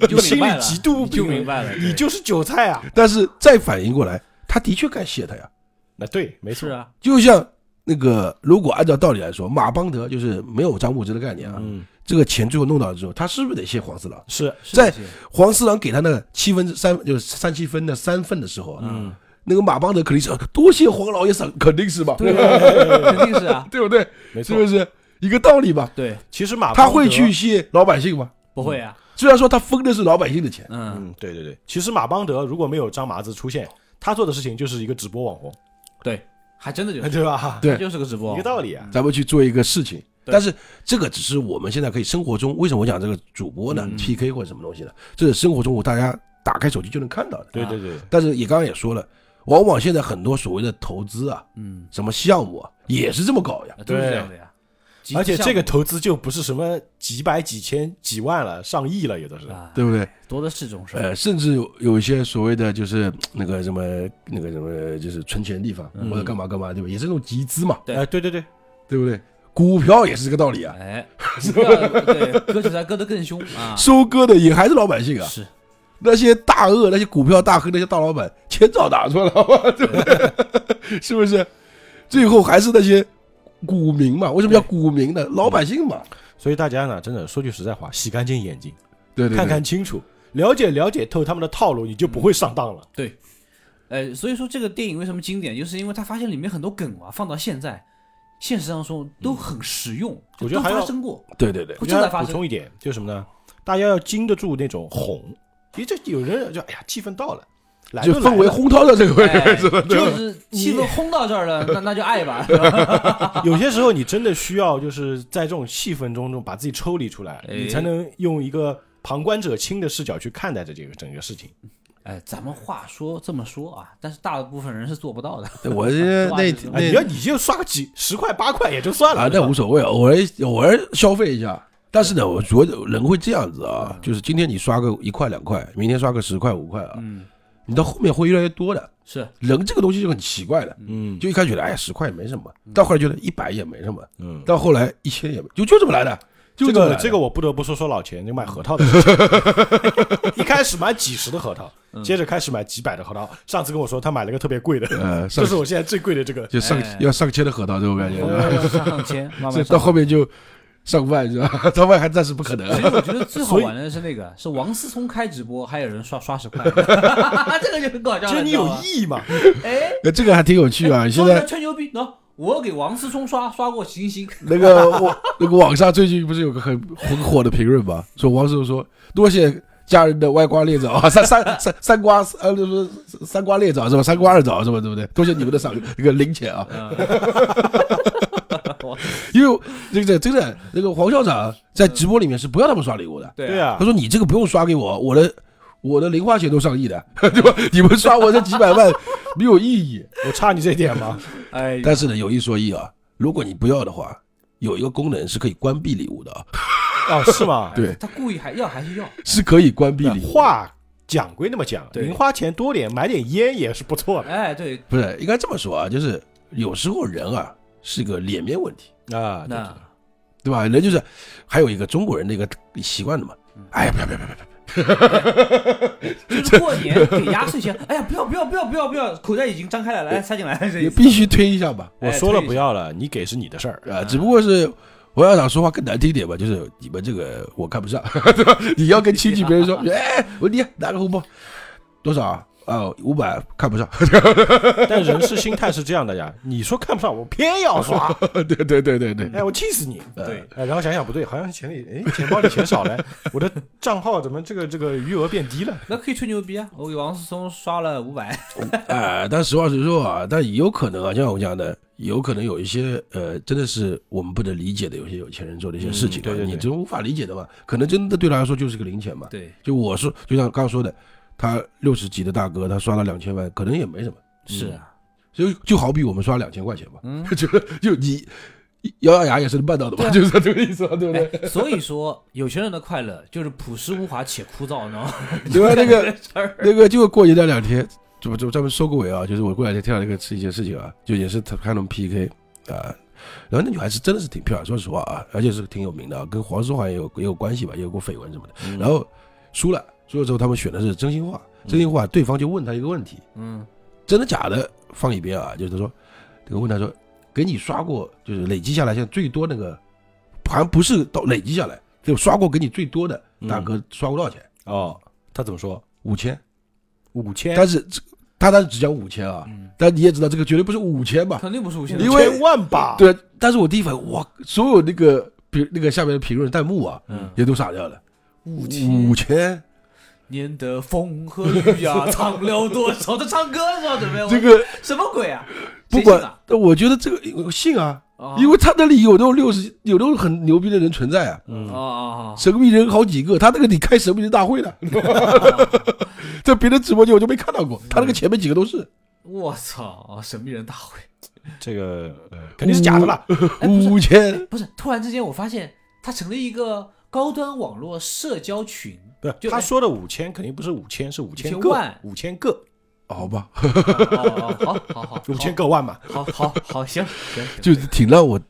你就心里明白了，极度你就不平明白了，你就是韭菜啊！但是再反应过来，他的确该谢他呀。那对，没错，啊，就像那个，如果按照道理来说，马邦德就是没有张牧之的概念啊，嗯，这个钱最后弄到之后，他是不是得谢黄四郎？是，在黄四郎给他那个七分之三，就是三七分的三份的时候啊，嗯，那个马邦德肯定是多谢黄老爷赏，肯定是吧？对啊，肯定是啊，对不对？没错是。不是一个道理吧？对，其实马他会去谢老百姓吗？不会啊，虽然说他分的是老百姓的钱，嗯，嗯，对对对，其实马邦德如果没有张麻子出现，他做的事情就是一个直播网红，对，还真的就是，对吧？对就是个直播，一个道理啊。咱们去做一个事情。但是这个只是我们现在可以生活中，为什么我讲这个主播呢、嗯 p k 或者什么东西呢？这是生活中我大家打开手机就能看到的。对对对，但是也刚刚也说了，往往现在很多所谓的投资啊，嗯，什么项目啊，也是这么搞呀。都是这样的呀。集而且这个投资就不是什么几百、几千、几万了，上亿了，有的是。啊，对不对？多的是这种事。呃，甚至有有一些所谓的就是 那个什么那个什么，就是存钱的地方、嗯或者干嘛干嘛，对吧？也是那种集资嘛，对哎，对对对，对不对？股票也是这个道理啊，哎，股票对，割韭菜割得更凶啊！收割的也还是老百姓啊。是，那些大鳄、那些股票大亨、那些大老板，钱早拿出来了？对不对？是不是？最后还是那些股民嘛？为什么叫股民呢？老百姓嘛。所以大家呢，真的说句实在话，洗干净眼睛，对对对，看看清楚，了解了解透他们的套路，你就不会上当了。对呃，所以说这个电影为什么经典，就是因为他发现里面很多梗啊，放到现在现实当中都很实用，都我觉得还要发生过，对对对，会正在发生。补充一点，就是什么呢？大家要经得住那种哄，其实这有人就哎呀，气氛到了，来就氛围烘托到这个位哎置？就是气氛烘到这儿了，那那就爱吧，有些时候你真的需要就是在这种气氛中中把自己抽离出来，哎你才能用一个旁观者清的视角去看待这这个整个事情。哎，咱们话说这么说啊，但是大部分人是做不到的。对我这 那你要你就刷个几十块八块也就算了啊，那无所谓，偶尔偶尔消费一下。但是呢，我觉得人会这样子啊，就是今天你刷个一块两块，明天刷个十块五块啊，嗯，你到后面会越来越多的。是人这个东西就很奇怪的，嗯就一开始觉得哎呀十块也没什么，到后来觉得一百也没什么，嗯，到后来一千也没，就就这么来的，就这个这个我不得不说说老钱，就买核桃的事 情，一开始买几十的核桃，接着开始买几百的核桃。上次跟我说他买了个特别贵的，呃上这是我现在最贵的这个。就上哎要上千的核桃这种感觉，上上千，慢慢 这到后面就上万是吧？上万还暂时不可能其。实我觉得最好玩的是那个，是王思聪开直播，还有人刷刷十块，这个就很搞笑了。其实你有意义嘛？哎，呃这个还挺有趣啊！现在吹牛逼，喏，我给王思聪刷刷过星星，那个网那个网上最近不是有个很很火的评论吗？说王思聪说多谢家人的歪瓜裂枣啊，三三三三瓜呃，就是三瓜裂枣是吧？三瓜二枣是吧？对不对？多谢你们的赏那个零钱啊！因为这个真的那个黄校长在直播里面是不要他们刷礼物的，对，对啊。他，说你这个不用刷给我，我的我的零花钱都上亿的，对吧？你们刷我这几百万没有意义。我差你这点吗？哎，但是呢，有一说一啊，如果你不要的话，有一个功能是可以关闭礼物的。啊，哦，是吗？对，他故意还要还是要，是可以关闭礼物。话讲归那么讲，零花钱多点买点烟也是不错的。哎，对，不是应该这么说啊，就是有时候人啊是个脸面问题，啊。对那对吧？人就是还有一个中国人的一个习惯的嘛。哎呀，不要不要不要不要！就是过年给压岁钱，哎呀，不要不要不要不要不要，口袋已经张开了，来塞进来，这你必须推一下吧。我说了不要了，你给是你的事儿。啊，只不过是我要想说话更难听一点吧，就是你们这个我看不上，对吧？你要跟亲戚别人说，哎，我你拿个红包多少啊？啊，五百看不上，但人是心态是这样的呀，你说看不上我，偏要刷，对对对对对，哎，我气死你！对，哎，然后想想不对，好像钱里哎钱包里钱少了，我的账号怎么这个这个余额变低了？那可以吹牛逼啊！我给王思聪刷了五百，哎，但实话实说啊，但也有可能啊，就像我讲的，有可能有一些呃，真的是我们不能理解的，有些有钱人做的一些事情、啊嗯对对对你真无法理解的嘛，可能真的对他来说就是个零钱嘛。对，就我说，就像刚刚说的，他六十几的大哥，他刷了两千万，可能也没什么，是啊，就就好比我们刷两千块钱吧，嗯，就就你咬咬牙也是能办到的吧，就是这个意思嘛，对不对？哎，所以说有钱人的快乐就是朴实无华且枯燥，你知道吗？另外那个那个就过年那两天，就就专门收个尾啊，就是我过两天听到那个是一件事情啊，就也是他看他们 PK 啊，然后那女孩子真的是挺漂亮，说实话啊，而且是挺有名的啊，跟黄书豪也有也有关系吧，也有过绯闻什么的。然后输了，输了之后他们选的是真心话，真心话，对方就问他一个问题，嗯，真的假的放一边啊，就是他说，这个问他说，给你刷过就是累积下来现在最多那个，好像不是到累积下来，就刷过给你最多的大哥刷过多少钱？哦，他怎么说？五千。五千，但是这他当时只讲五千啊，嗯但你也知道这个绝对不是五千吧？肯定不是无限的因为千万吧？对，但是我第一反应，哇，所有那个评那个下面的评论弹幕啊，嗯，也都傻掉了。五千五千，年的风和雨啊，唱了多少？他唱歌是吧？准备这个什么鬼啊？不管啊，我觉得这个我信啊，啊因为他那里有那种六十，有那种很牛逼的人存在啊，嗯啊，啊啊！神秘人好几个，他那个你开神秘人大会的，在别的直播间我就没看到过，他那个前面几个都是我操！神秘人大会，这个呃肯定是假的啦。哎不是五千，不是，突然之间我发现他成了一个高端网络社交群，不他说的五千肯定不是五千，是五千个5000万，五千个，好吧，哦哦，好好好，五千个万嘛。好，好好好，行行，就是挺让我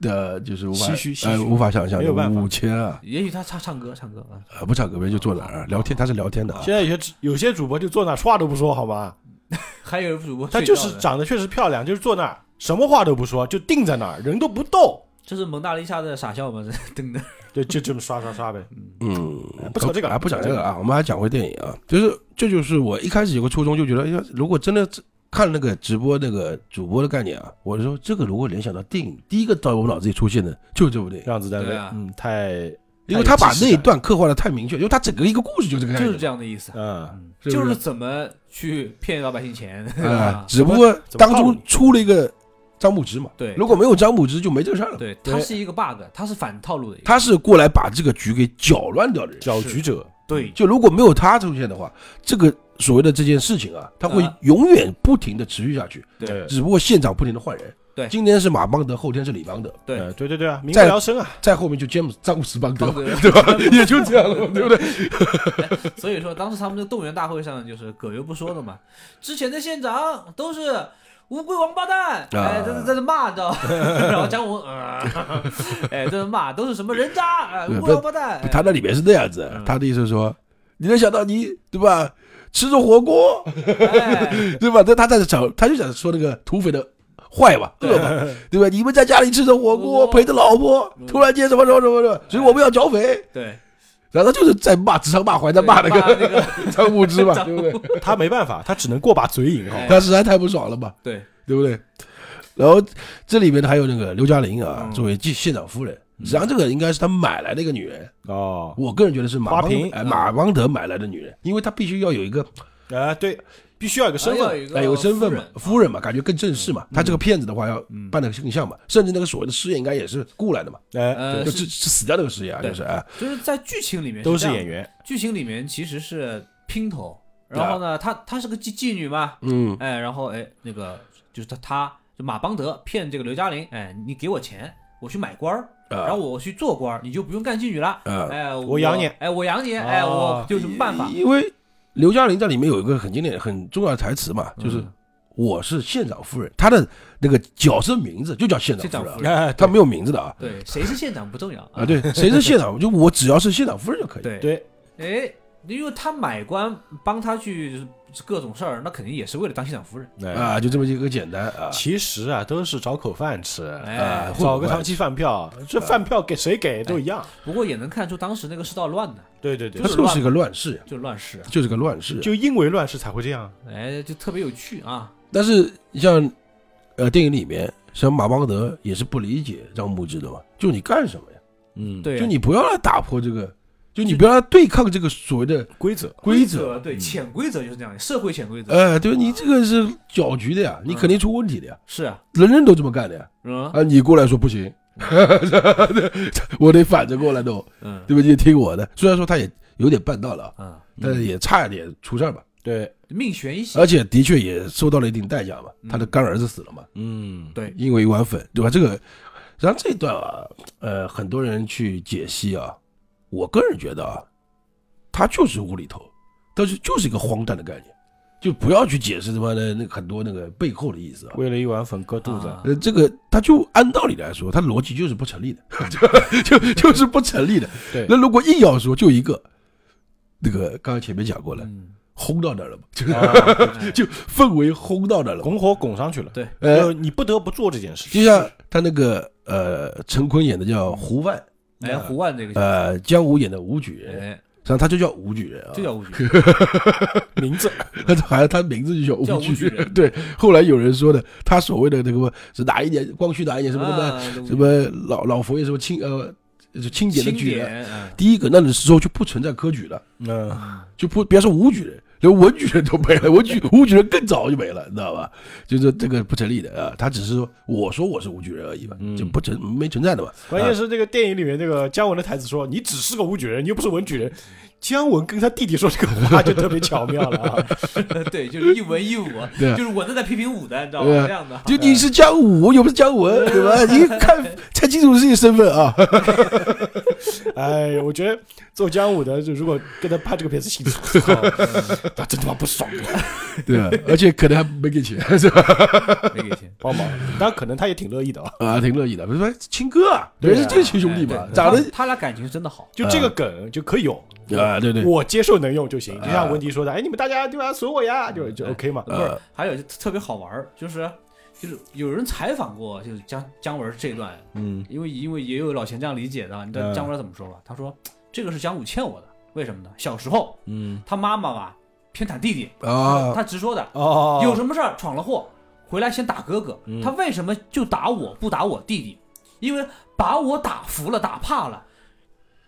的，就是无法唏嘘唏呃嘘。无法想象没有办法。五千啊。也许他唱唱歌唱歌啊，啊，不唱歌别就坐那儿啊聊天，他是聊天的啊。现在有些有些主播就坐那儿话都不说，好吗？还有主播他就是长得确实漂亮，就是坐那儿什么话都不说，就定在那儿，人都不动，这是蒙娜丽莎的傻笑吗？这 等等，对，就这么刷刷刷呗。嗯，不扯这个啊，不讲这个啊，我们还讲回电影啊，就是这就是我一开始有个初衷，就觉得，哎呀，如果真的看那个直播那个主播的概念啊，我就说这个如果联想到电影，第一个到我脑子里出现的就是这部电影，让子弹飞对啊，嗯，太，因为他把那一段刻画的太明确，因为他整个一个故事就这个样子，就是这样的意思，嗯，就是是怎么去骗老百姓钱，对啊吧，？只不过当初出了一个张牧之嘛，对。如果没有张牧之就没这个事儿了，对，他是一个 bug，他是反套路的一个，他是过来把这个局给搅乱掉的人。搅局者，对。就如果没有他出现的话，这个所谓的这件事情啊，他会啊永远不停的持续下去，对。只不过现场不停的换人。对。今天是马邦德，后天是李邦德，对。呃对对对啊，民不聊生啊，再后面就詹姆斯詹姆斯邦德。邦，德。对吧？也就这样了，对不对？所以说当时他们的动员大会上就是葛优不说的嘛，之前的县长都是乌龟王八蛋，啊哎，在这在这骂，你知道吗？然后姜文，呃，哎，在这骂都是什么人渣，哎，乌龟王八蛋，哎他那里面是那样子嗯，他的意思是说，你能想到你对吧？吃着火锅，哎，对吧？他他在讲，他就想说那个土匪的坏吧、恶吧，对吧？你们在家里吃着火锅，陪着老婆，嗯突然间什么什么什么什么，所以我们要剿匪。对，然后他就是在骂，指桑骂槐，在骂那个那个。个 张无知嘛，对不对？他没办法，他只能过把嘴瘾哈。哎他实在太不爽了嘛，对，对不对？然后这里面呢还有那个刘嘉玲啊，嗯。作为县县长夫人，实际上这个应该是他买来的一个女人，哦，我个人觉得是马邦花瓶哎马邦德买来的女人，因为他必须要有一个啊对，必须要有个身份，哎有身份嘛，夫夫人嘛，感觉更正式嘛。他这个骗子的话要嗯办的更像嘛，甚至那个所谓的师爷应该也是雇来的嘛，哎，是。是死掉那个师爷啊，就是哎，就是在剧情里面都是演，员，剧情里面其实是姘头，然后呢，她她是个妓妓女嘛，嗯。哎，然后哎，那个就是他他就马邦德骗这个刘嘉玲，哎，你给我钱，我去买官儿，然后啊我去做官，你就不用干妓女了，啊，哎，我养你。哎，我养你，哎，哦我就有什么办法？因为刘嘉玲在里面有一个很经典、很重要的台词嘛，就是嗯我是县长夫人，她的那个角色名字就叫县长夫人哎，她没有名字的啊。对，谁是县长不重要啊，，对，谁是县长？就我只要是县长夫人就可以。对，对，哎，因为他买官帮他去各种事儿，那肯定也是为了当县长夫人，哎，啊，就这么一个简单啊。其实啊都是找口饭吃，哎啊，找个长期饭票，这饭票给谁给都一样。不过也能看出当时那个世道乱的，对对对它，就是一个乱世，就乱世，就是个乱世。就因为乱世才会这样。哎，就特别有趣啊，但是你像呃电影里面，像马邦德也是不理解张牧之的嘛，就你干什么呀？嗯，对，就你不要来打破这个，就你不要对抗这个所谓的规则，规则。对潜规则就是这样，社会潜规则，哎，对你这个是搅局的呀，你肯定出问题的呀，是啊，人人都这么干的呀。嗯。啊，你过来说不行，我得反着过来弄，嗯。对不对？你听我的。虽然说他也有点办到了啊，啊，但是也差一点出事儿吧。对，命悬一线，而且的确也受到了一定代价嘛，他的干儿子死了嘛，嗯，对，因为一碗粉，对吧？这个，然后这一段啊，呃，很多人去解析啊，我个人觉得啊，他就是无厘头，但是就是一个荒诞的概念，就不要去解释他妈的那很多那个背后的意思啊。为了一碗粉割肚子，啊呃，这个他就按道理来说，他逻辑就是不成立的，就就就是不成立的。对那如果硬要说，就一个，那个刚刚前面讲过了，嗯，轰到那儿了嘛，就是、啊哎就氛围轰到那儿了。拱火拱上去了。对，呃你不得不做这件事情。就像他那个呃，陈坤演的叫胡万，哎，胡万这个，呃，姜武演的武举人，实哎，际上他就叫武举人啊，就叫武举。人，名字，他好像他名字就叫叫武举。武举人。对，后来有人说的，他所谓的那个是哪一年光绪哪一年什么什么啊什么老老佛爷什么清呃是清点的清举人，第一个那时候就不存在科举了，嗯，就不别说武举人，连文举人都没了，文举武举人更早就没了，你知道吧？就是这个不成立的啊，他只是说我说我是武举人而已嘛，嗯就不存没存在的嘛。关键是这个电影里面这个姜文的台词说：“你只是个武举人，你又不是文举人。”姜文跟他弟弟说这个话 就特别巧妙了啊！对，就是一文一武，对啊就是文的在批评武的，你知道吗？这样的，就你是姜武，又不是姜文，对吧？你看才清楚自己身份啊！哎，我觉得做姜武的，就如果跟他拍这个片子，心他真他妈不爽的，对吧？而且可能还没给钱，是吧？没给钱，帮忙。当然，可能他也挺乐意的啊。啊，挺乐意的，不是亲哥啊，人家就是亲兄弟嘛长得他他俩感情真的好，就这个梗就可以用啊，对对，我接受能用就行。就像啊文迪说的，哎，你们大家对吧，损我呀，就就 OK 嘛。不是，还有就特别好玩儿，就是就是有人采访过，就是姜姜文这一段，嗯因为因为也有老钱这样理解的，你知道嗯姜文怎么说吧？他说这个是姜武欠我的，为什么呢？小时候嗯他妈妈吧偏袒弟弟，啊，他直说的，哦，有什么事儿闯了祸，回来先打哥哥嗯。他为什么就打我不打我弟弟？因为把我打服了，打怕了，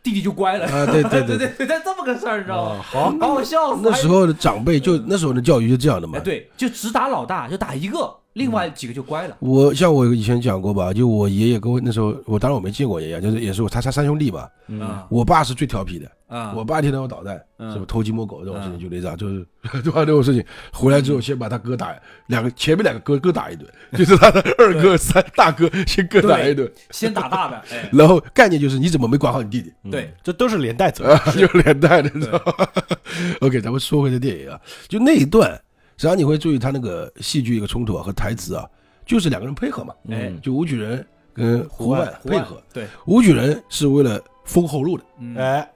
弟弟就乖了。啊，对对对 对对，对，这么个事儿，你知道吗？哦好，把我笑死。那时候的长辈就那时候的教育就这样的嘛哎，，对，就只打老大，就打一个，另外几个就乖了。我像我以前讲过吧，就我爷爷跟我那时候，我当然我没见过爷爷，就是也是我他他三兄弟嘛，嗯，啊我爸是最调皮的，啊，我爸天天要捣蛋，嗯什么偷鸡摸狗这种事情嗯就那啥，就是对吧？这种事情回来之后先把他哥打两个前面两个哥哥打一顿，就是他的二哥三大哥先各打一顿，先打大的，哎，然后概念就是你怎么没管好你弟弟？嗯对，这都是连带责任。啊，就连带的，知道吧？OK，咱们说回这电影啊，就那一段，实际上你会注意他那个戏剧一个冲突啊和台词啊，就是两个人配合嘛，哎嗯就吴举人跟胡万配合，对，吴举人是为了封后路的，嗯，哎，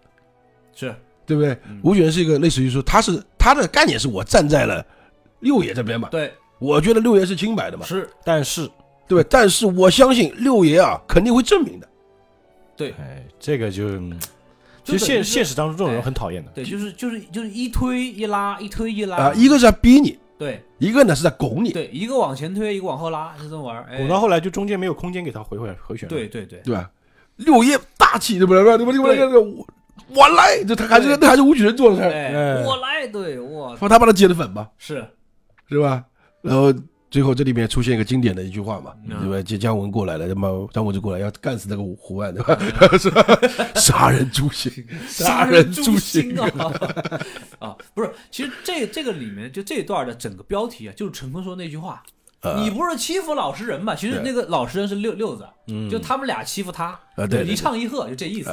是。对不对？嗯。吴举人是一个类似于说他是他的概念是我站在了六爷这边嘛，对，我觉得六爷是清白的嘛，是，但是，对对？但是我相信六爷啊肯定会证明的，对，哎，这个就，嗯其实现现实当中这种人哎很讨厌的。对，就是就是就是一推一拉，一推一拉啊，一个是在逼你，对一个呢是在拱你，对，一个往前推，一个往后拉，就这么玩儿。哎拱到后来就中间没有空间给他回回回旋。对，对对，对吧？六叶大气，对不对？对不对？我我来，这他还是对那还是吴举人做的事儿，我来，对我说他帮他接的粉吧，是是吧？然后最后这里面出现一个经典的一句话嘛，嗯对吧？接姜文过来了，他妈张文就过来要干死那个胡万，对吧？嗯是吧？杀人诛心，杀人诛心啊！啊，不是，其实这这个里面就这一段的整个标题啊，就是陈坤说那句话：“呃你不是欺负老实人嘛？”其实那个老实人是六六子，嗯，就他们俩欺负他，啊对一唱一和，就这意思。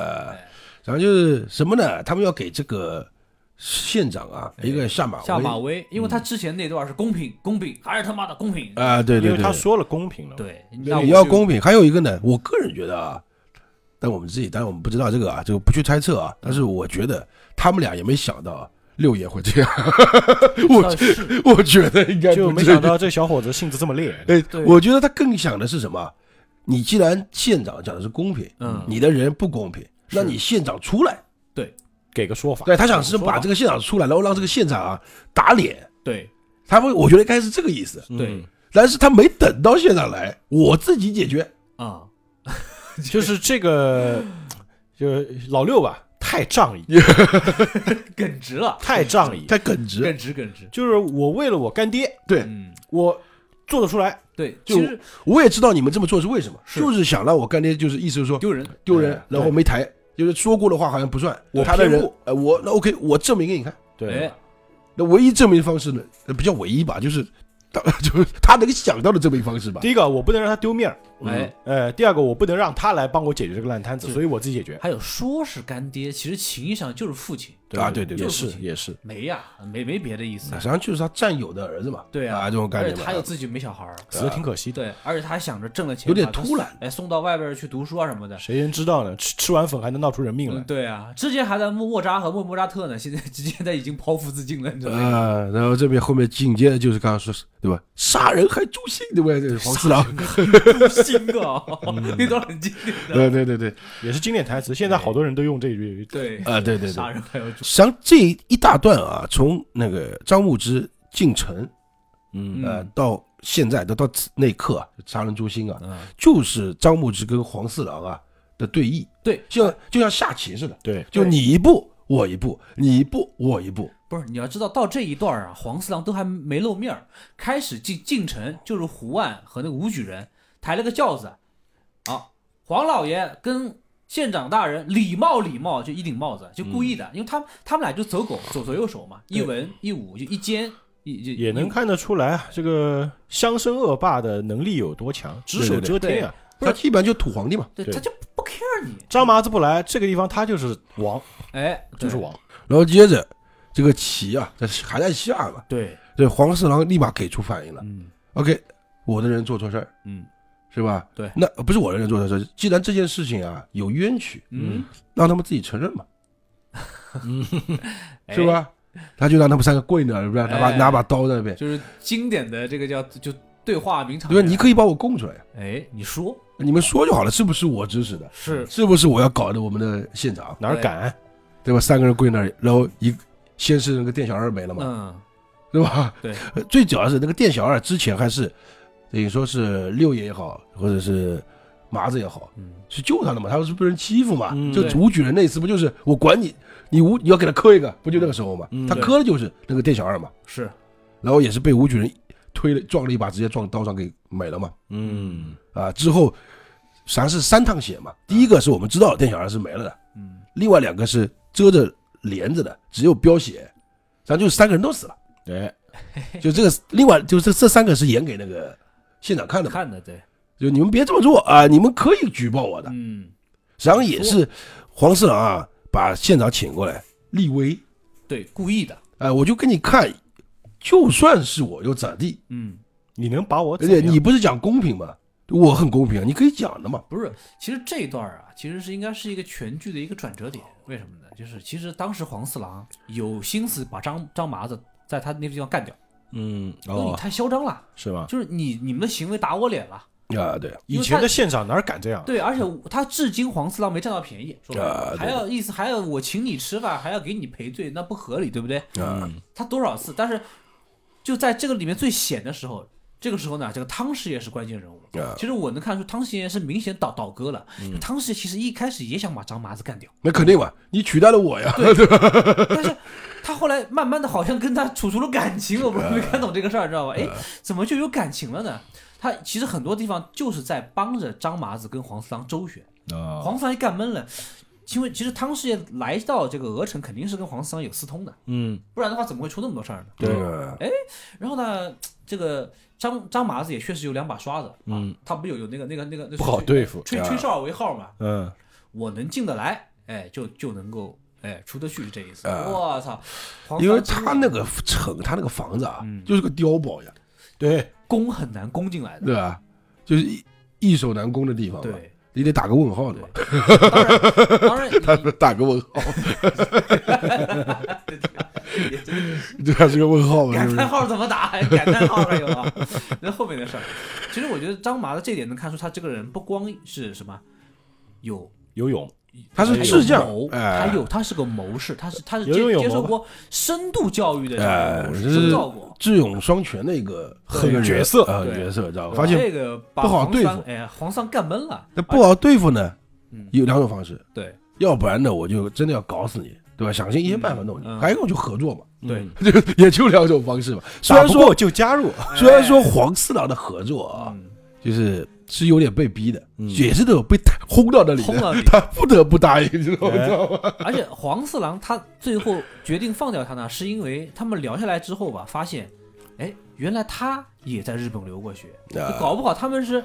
然后就是什么呢？他们要给这个县长啊一个下马威下马威，因为他之前那段是公平，公平，还是他妈的公平。啊，对对对，因为他说了公平了。，对，对那我就也要公平。还有一个呢，我个人觉得啊，但我们自己当然我们不知道这个啊，这个不去猜测啊。但是我觉得他们俩也没想到六爷会这样，我我觉得应该就没想到这小伙子性子这么烈。哎对，我觉得他更想的是什么？你既然县长讲的是公平，嗯你的人不公平，那你县长出来，给个说法。对他想是把这个现场出来，然后让这个现场啊打脸。对他会我觉得应该是这个意思，对嗯但是他没等到现场来，我自己解决。啊，就是这个，就老六吧，太仗义，耿直了，太仗义。太耿直，耿直耿直。就是我为了我干爹，对嗯，我做得出来。对，就其实我也知道你们这么做是为什么，是就是想让我干爹，就是意思是说丢人。丢人哎，然后没抬，就是说过的话好像不算，我他的人，呃，我那 OK，我证明给你看。对哎，，那唯一证明方式呢，呃不叫唯一吧，就是他 就是他能想到的证明方式吧。第一个我不能让他丢面儿，哎，呃，第二个我不能让他来帮我解决这个烂摊子，所以我自己解决。还有说是干爹，其实情义上就是父亲，啊对对对也是是也是。没呀，没没别的意思实。际上就是他战友的儿子嘛，对啊啊，这种概而念嘛，且他有自己没小孩儿，死的挺可惜的。对，而且他还想着挣了钱，有点突然哎，送到外边去读书啊什么的。谁人知道呢？吃吃完粉还能闹出人命嗯，来。对啊，之前还在莫莫扎和莫莫扎特呢，现在 直接在已经剖腹自尽了，你知道吗？啊，然后这边后面紧接着就是刚刚说对吧，杀人还诛心，对不对？这黄四郎，诛心啊，嗯。那段很经典的。对对对对，也是经典台词。现在好多人都用这句。对。啊对对对。杀人还要诛。实际上这一大段啊，从那个张牧之进城，嗯。呃，到现在都到此那一刻啊，杀人诛心啊，嗯，就是张牧之跟黄四郎啊的对弈，对，就就像下棋似的，对，就你一步我一步，你一步我一步，不是，你要知道到这一段啊，黄四郎都还没露面儿，开始进进城就是胡万和那个武举人抬了个轿子，啊，黄老爷跟县长大人礼貌礼貌，就一顶帽子，就故意的，因为他们他们俩就走狗左左右手嘛，一文一武就一肩一就一也能看得出来啊，这个乡绅恶霸的能力有多强，只手遮天啊。他基本上就土皇帝嘛。对，对。他就不 care 你，张麻子不来，这个地方他就是王，哎，就是王。然后接着这个棋啊，这还在下嘛，对，对黄四郎立马给出反应了。嗯。OK，我的人做错事儿。嗯是吧？对那不是我的人做的事儿，既然这件事情啊有冤屈，嗯，让他们自己承认嘛，哎是？吧？他就让他们三个跪那儿，是不是？拿把哎拿把刀在那边，就是经典的这个叫就对话名场对吧？你可以把我供出来，哎，你说你们说就好了，是不是我指使的？是是不是我要搞的我们的县长？哪儿敢？对吧？三个人跪那儿，然后一先是那个店小二没了嘛，嗯对吧？对呃，最主要是那个店小二之前还是等于说是六爷也好，或者是麻子也好，嗯去救他的嘛，他是被人欺负嘛，嗯对就武举人那次不就是我管你，你武你要给他磕一个，不就那个时候嘛？嗯他磕的就是那个店小二嘛，是然后也是被武举人推了撞了一把，直接撞刀上给没了嘛。嗯啊，之后实际上是三趟血嘛。第一个是我们知道店小二是没了的，嗯，另外两个是遮着帘子的，只有飙血，咱就三个人都死了。哎，就这个，另外就是这三个是演给那个县长看的，看的对，就你们别这么做啊，你们可以举报我的。嗯，实际上也是黄四郎啊，把县长请过来立威，对，故意的，哎，我就给你看，就算是我又咋地？嗯，你能把我而且怎样你不是讲公平吗？我很公平，你可以讲的嘛。不是，其实这一段啊，其实是应该是一个全剧的一个转折点。为什么呢？就是其实当时黄四郎有心思把张张麻子在他那个地方干掉，嗯因为你哦太嚣张了，是吧？就是你你们的行为打我脸了。啊，对，以前的县长哪敢这样？对，而且他至今黄四郎没占到便宜，说白了，啊还要意思还要我请你吃饭，还要给你赔罪，那不合理，对不对？啊，嗯他多少次？但是就在这个里面最险的时候，这个时候呢，这个汤师爷是关键人物。啊其实我能看出汤师爷是明显倒倒戈了。汤师爷其实一开始也想把张麻子干掉，那肯定嘛，你取代了我呀。对 但是他后来慢慢的好像跟他处出了感情，我不是没看懂这个事儿，知道吧？哎，怎么就有感情了呢？他其实很多地方就是在帮着张麻子跟黄四郎周旋。啊，黄四郎一干闷了，因为其实汤师爷来到这个鹅城，肯定是跟黄四郎有私通的，嗯，不然的话怎么会出那么多事儿呢？对哎然后呢，这个张张麻子也确实有两把刷子，嗯，他不有有那个那个那个不好对付吹啊吹哨为号嘛，嗯，我能进得来，哎，就就能够哎出得去，是这意思。啊。我操，因为他那个城，他那个房子啊嗯，就是个碉堡呀，对，攻很难攻进来的，对吧？就是易易守难攻的地方，对你得打个问号的当然当然 他你打个问号，这还是个问号嘛，是不是？感叹号怎么打？感叹号还有啊，那后面的事儿。其实我觉得张麻的这点能看出他这个人不光是什么有游泳，他是智将他有他是个谋士，他是他是接接受过深度教育的这哎种谋士，这是深造过。智勇双全的一个很一个角色啊对角色，知道吧？发现这个不好对付三哎，皇上干闷了。那不好对付呢嗯，有两种方式，对要不然呢，我就真的要搞死你，对吧？想尽一切办法弄你嗯。还有一种就合作嘛，对嗯，就也就两种方式嘛。虽然说打不过就加入，虽然说黄四郎的合作啊，嗯就是是有点被逼的，嗯。也是那种被轰到那里的，轰到里。他不得不答应，知道吗？哎。知道吗？而且黄四郎他最后决定放掉他呢，是因为他们聊下来之后吧，发现，哎，原来他也在日本留过学，啊。搞不好他们是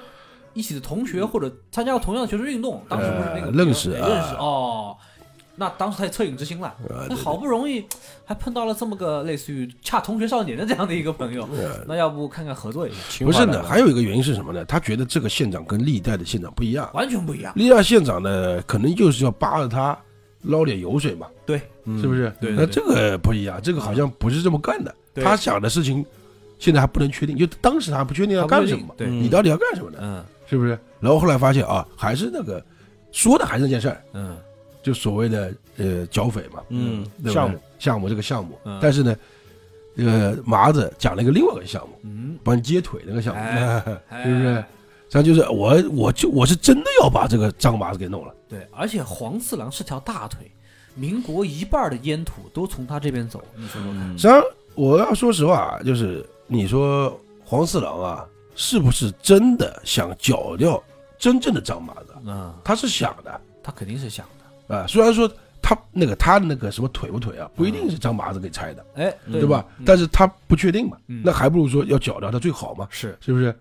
一起的同学或者参加过同样的学术运动，当时不是那个呃认识哎认识啊。哦。那当时他也恻隐之心了，啊那好不容易还碰到了这么个类似于恰同学少年的这样的一个朋友，呃那要不看看合作一下？不是呢，话来了还有一个原因是什么呢？他觉得这个县长跟历代的县长不一样，完全不一样。历代县长呢，可能就是要扒着他捞点油水嘛，对，是不是？对那这个不一样，这个好像不是这么干的。他想的事情，现在还不能确定，就当时他还不确定要干什么，对，嗯你到底要干什么呢？嗯是不是？然后后来发现啊，还是那个说的还是那件事儿，嗯就所谓的呃剿匪嘛，嗯对对？项目。项目这个项目。嗯，但是呢，这个麻子讲了一个另外一个项目，嗯，帮你接腿那个项目，哎，是不是哎？这样就是我我就我是真的要把这个张麻子给弄了，对，而且黄四郎是条大腿，民国一半的烟土都从他这边走，你说说看。嗯。实际上我要说实话，就是你说黄四郎啊，是不是真的想剿掉真正的张麻子？嗯，他是想的。他肯定是想的。啊，虽然说他那个他那个什么腿不腿啊，不一定是张麻子给拆的，哎，对吧？嗯但是他不确定嘛，嗯那还不如说要剿掉他最好嘛，是是不是？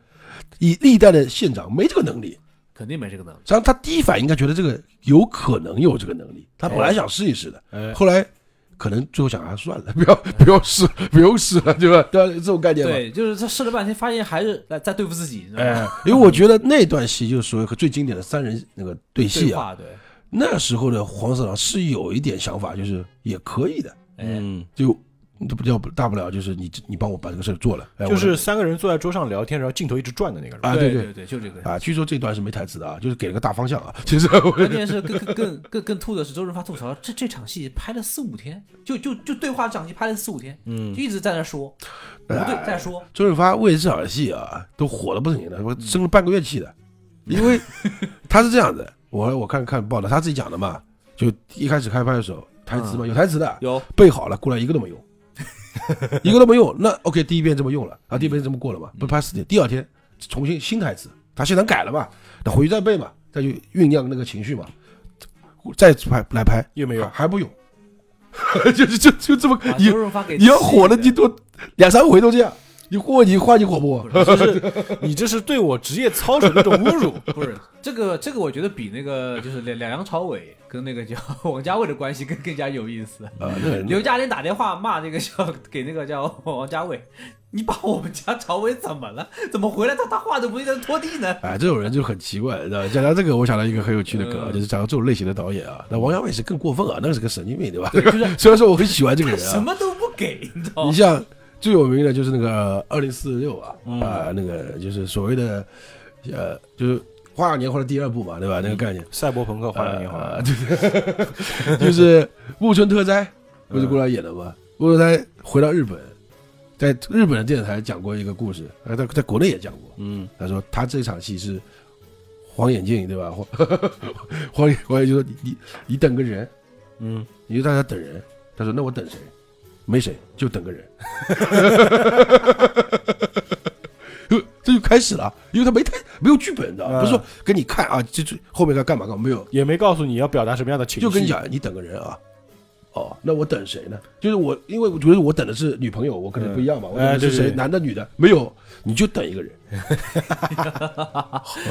以历代的县长没这个能力，肯定没这个能力。实际上他第一反应应该觉得这个有可能有这个能力，他本来想试一试的，哎，后来可能最后想啊算了，不要不要试，不用试了，对吧？对吧？这种概念嘛。对，就是他试了半天，发现还是在在对付自己？哎，因为我觉得那段戏就是属于最经典的三人那个对戏啊。对对，那时候的黄四郎是有一点想法，就是也可以的，哎，嗯，就这不叫大不了就是你你帮我把这个事儿做了，哎就是三个人坐在桌上聊天，然后镜头一直转的那个人。啊对对。对对，就这个。啊，据说这段是没台词的啊，就是给了个大方向啊。其实关键是更更更更更吐的是，周润发吐槽这这场戏拍了四五天，就就就对话这场戏拍了四五天，嗯。就一直在那说，不对，再说，周润发为这场戏啊都火的不行了，我生了半个月气的，因为他是这样的，我我看看报道，他自己讲的嘛，就一开始开拍的时候台词嘛，有台词的，有。背好了过来一个都没用，一个都没用。那 OK，第一遍这么用了啊，第一遍这么过了嘛，不拍四天，第二天重新新台词，他现场改了嘛，那回去再背嘛，再去酝酿那个情绪嘛，再拍来拍又没有还还不用，就是就就这么你要火了，你多两三回都这样，你过你换你火不火？这是你这是对我职业操守的一种侮辱。不是这个这个，我觉得比那个就是两两梁朝伟跟那个叫王家卫的关系更更加有意思。啊，那刘嘉玲打电话骂那个叫给那个叫王家卫，你把我们家朝伟怎么了？怎么回来他他话都不会在拖地呢？哎，这种人就很奇怪，知道吧？讲到这个，我想到一个很有趣的梗就是讲到这种类型的导演啊，那王家卫是更过分啊，那是个神经病，对吧？就是 虽然说我很喜欢这个人什啊，么都不给，你知道吗？你像最有名的就是那个二零四六啊，嗯啊，那个就是所谓的呃，就是《花样年华》的第二部嘛，对吧？那个概念，赛博朋克花样年华，呃对，就是木村拓哉不是过来演的吗？木村拓哉回到日本，在日本的电视台讲过一个故事，呃，在在国内也讲过。嗯，他说他这场戏是黄眼镜，对吧？黄黄 眼黄眼就说你你你等个人，嗯，你就在那等人。他说那我等谁？没谁，就等个人。这就开始了，因为他没太没有剧本，你知道吧？嗯不是说给你看啊，这这后面该干嘛干嘛，没有，也没告诉你要表达什么样的情绪，就跟你讲，你等个人啊。哦，那我等谁呢？就是我，因为我觉得我等的是女朋友，我可能不一样吧。嗯我等的是谁？男的女的？没有，你就等一个人。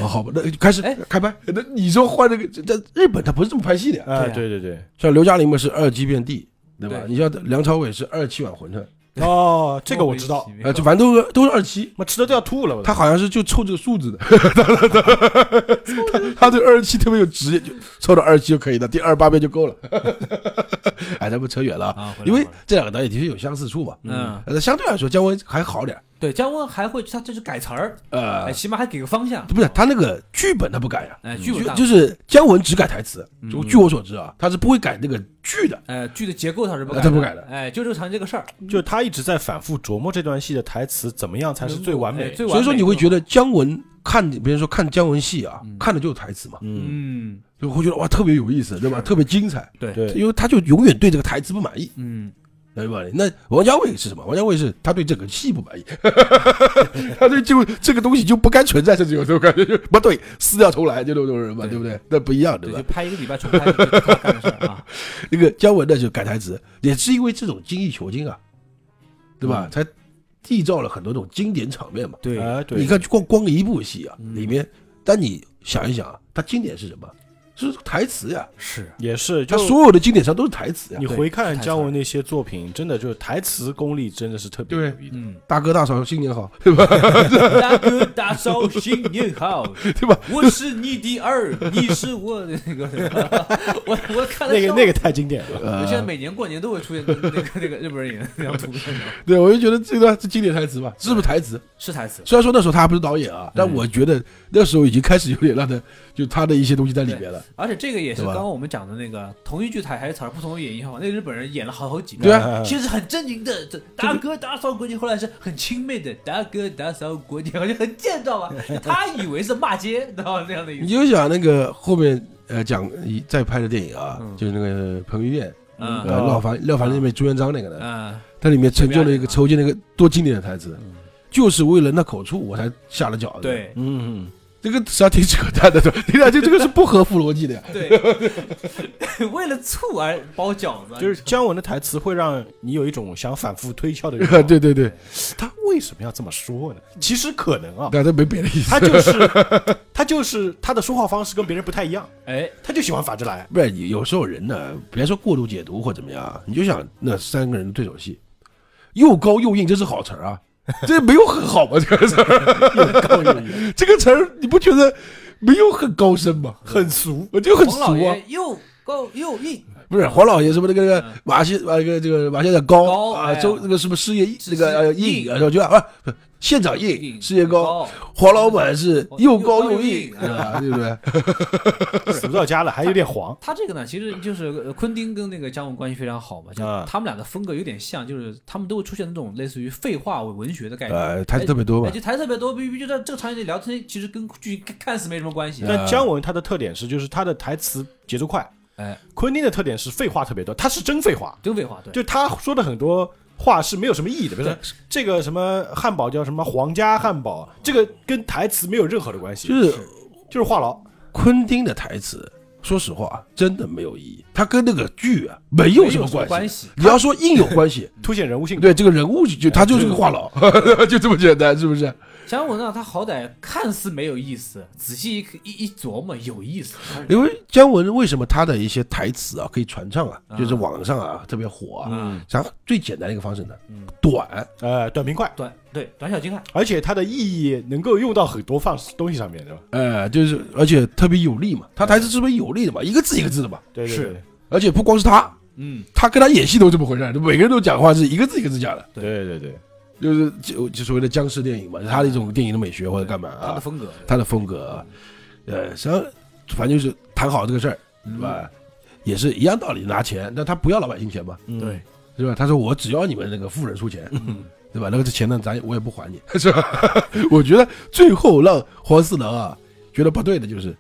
好 好吧，那就开始哎开拍。那你说换那个，在日本他不是这么拍戏的呀。哎，对啊对对对，像刘嘉玲嘛是二鸡变地，对吧？对你像梁朝伟是二七碗馄饨，哦，这个我知道呃，就反正都是都是二七。妈吃的都要吐了，我他好像是就凑这个数字的，他他对二十七特别有职业，就凑到二十七就可以了，第二十八遍就够了。哎，咱们扯远了因为这两个导演的确有相似处嘛。嗯，呃，相对来说，姜文还好点儿。对姜文还会他这是改词儿，呃哎，，起码还给个方向，不是他那个剧本他不改呀，哎，剧本就就是姜文只改台词。据我所知啊，他是不会改那个剧的。哎，剧的结构他是不改，呃他不改的哎，就这个场景这个事儿，就他一直在反复琢磨这段戏的台词怎么样才是最完美，所以说你会觉得姜文看，别人说看姜文戏啊嗯，看的就是台词嘛，嗯，嗯，就会觉得哇特别有意思，对吧？特别精彩，对，对，因为他就永远对这个台词不满意。嗯，对吧？那王家卫是什么？王家卫是他对这个戏不满意，他对就这个东西就不该存在，甚至有时候感觉就不对，撕掉重来就那种人嘛，对对不对？那不一样，对对，吧就？拍一个礼拜重拍，就是他干的事儿啊，那个姜文呢就改台词，也是因为这种精益求精啊，对吧？嗯才缔造了很多这种经典场面嘛。对，你看光光一部戏啊，嗯里面，但你想一想啊，它经典是什么？是台词呀，是，也是，就它所有的经典上都是台词呀你。回看姜文那些作品，真的就是台词功力真的是特别牛逼的。嗯，大哥大嫂新年好，对吧？大哥大嫂新年好，对吧？我是你的儿，你是我的那个，我我看了那个那个太经典了，呃现在每年过年都会出现那个那个日本人演的那张图片，对，我就觉得这段是经典台词吧，是不是台词？是台词，虽然说那时候他还不是导演啊，但嗯我觉得那时候已经开始有点让他就他的一些东西在里边了。而且这个也是刚刚我们讲的那个同一句台台词儿不同的演绎方法，那个日本人演了好好几对遍。啊，啊先是很正经的这大哥大嫂过年，后来是很亲妹的大哥大嫂过年，好像很贱，知道吧？他以为是骂街，知道吧？那样的意你。就想那个后面呃讲一再拍的电影啊，嗯就是那个彭于晏嗯呃廖凡廖凡那边朱元璋那个的，嗯，它里面成就了一个抽筋那个多经典的台词嗯，就是为了那口醋我才下了脚的。，对嗯，这个实际上挺扯淡的，听上去这个是不合乎逻辑的呀。对，为了醋而包饺子，就是姜文的台词会让你有一种想反复推敲的欲望。对对对，他为什么要这么说呢？其实可能啊，但他没别的意思。他就是他就是他的说话方式跟别人不太一样，哎，他就喜欢反着来。不是，有时候人呢，别说过度解读或怎么样，你就想那三个人的对手戏，又高又硬，这是好词儿啊，这没有很好吗？这个词 这个词儿你不觉得没有很高深吗？很俗。我就很俗啊，又高又硬，不是黄老爷什么那个那个嗯马先啊那个这个马先生高啊，周那个什么事业是那个呃硬硬啊，就就啊不县长硬，硬事业高，黄老板是又高又又硬，对不对？死到家了，还有点黄。他这个呢，其实就是呃昆汀跟那个姜文关系非常好嘛，就啊他们俩的风格有点像，就是他们都会出现那种类似于废话文学的概念。呃，台词特别多嘛哎，，就台词特别多，比比就在这个场景里聊天，其实跟剧看似没什么关系。但姜文他的特点是，就是他的台词节奏快。哎，昆汀的特点是废话特别多，他是真废话，真废话，对，就他说的很多话是没有什么意义的。比如说这个什么汉堡叫什么皇家汉堡，这个跟台词没有任何的关系，就是就是话痨。昆汀的台词，说实话真的没有意义，他跟那个剧啊没有什么关系。你要说硬有关系，凸显人物性格。对这个人物就就他就是个话痨，就这么简单，是不是？姜文啊，他好歹看似没有意思，仔细一一一琢磨有意思。因为姜文为什么他的一些台词啊可以传唱啊，啊。就是网上啊特别火啊。嗯，然后最简单的一个方式呢嗯，短，呃，短平快，短对短小精悍，而且它的意义能够用到很多放东西上面，对吧？呃，就是而且特别有力嘛，他台词是不是有力的嘛，一个字一个字的嘛，是对对对。而且不光是他，嗯，他跟他演戏都这么回事，每个人都讲话是一个字一个字讲的，对。对对对，就是就就所谓的僵尸电影嘛，他的一种电影的美学或者干嘛啊，他的风格，他的风格啊，呃，实际上反正就是谈好这个事儿，是吧？也是一样道理，拿钱，但他不要老百姓钱嘛，嗯对，是吧？他说我只要你们那个富人出钱，嗯 对吧？那个钱呢，咱我也不还你，是吧？我觉得最后让黄四郎啊觉得不对的就是。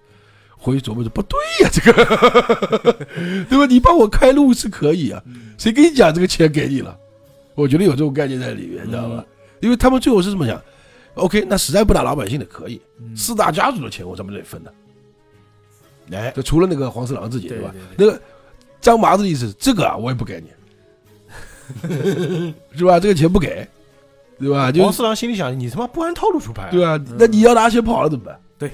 回去琢磨着不对呀、这个，对吧？你帮我开路是可以啊，谁跟你讲这个钱给你了？我觉得有这种概念在里面，你知道吧？因为他们最后是这么想，OK，那实在不打老百姓的可以，嗯。四大家族的钱我咱们得分的，哎，就除了那个黄四郎自己，对吧？那个张麻子的意思，这个啊我也不给你，是吧？这个钱不给，对吧？就黄四郎心里想：你他妈不按套路出牌，对啊，那你要拿钱跑了怎么办？对。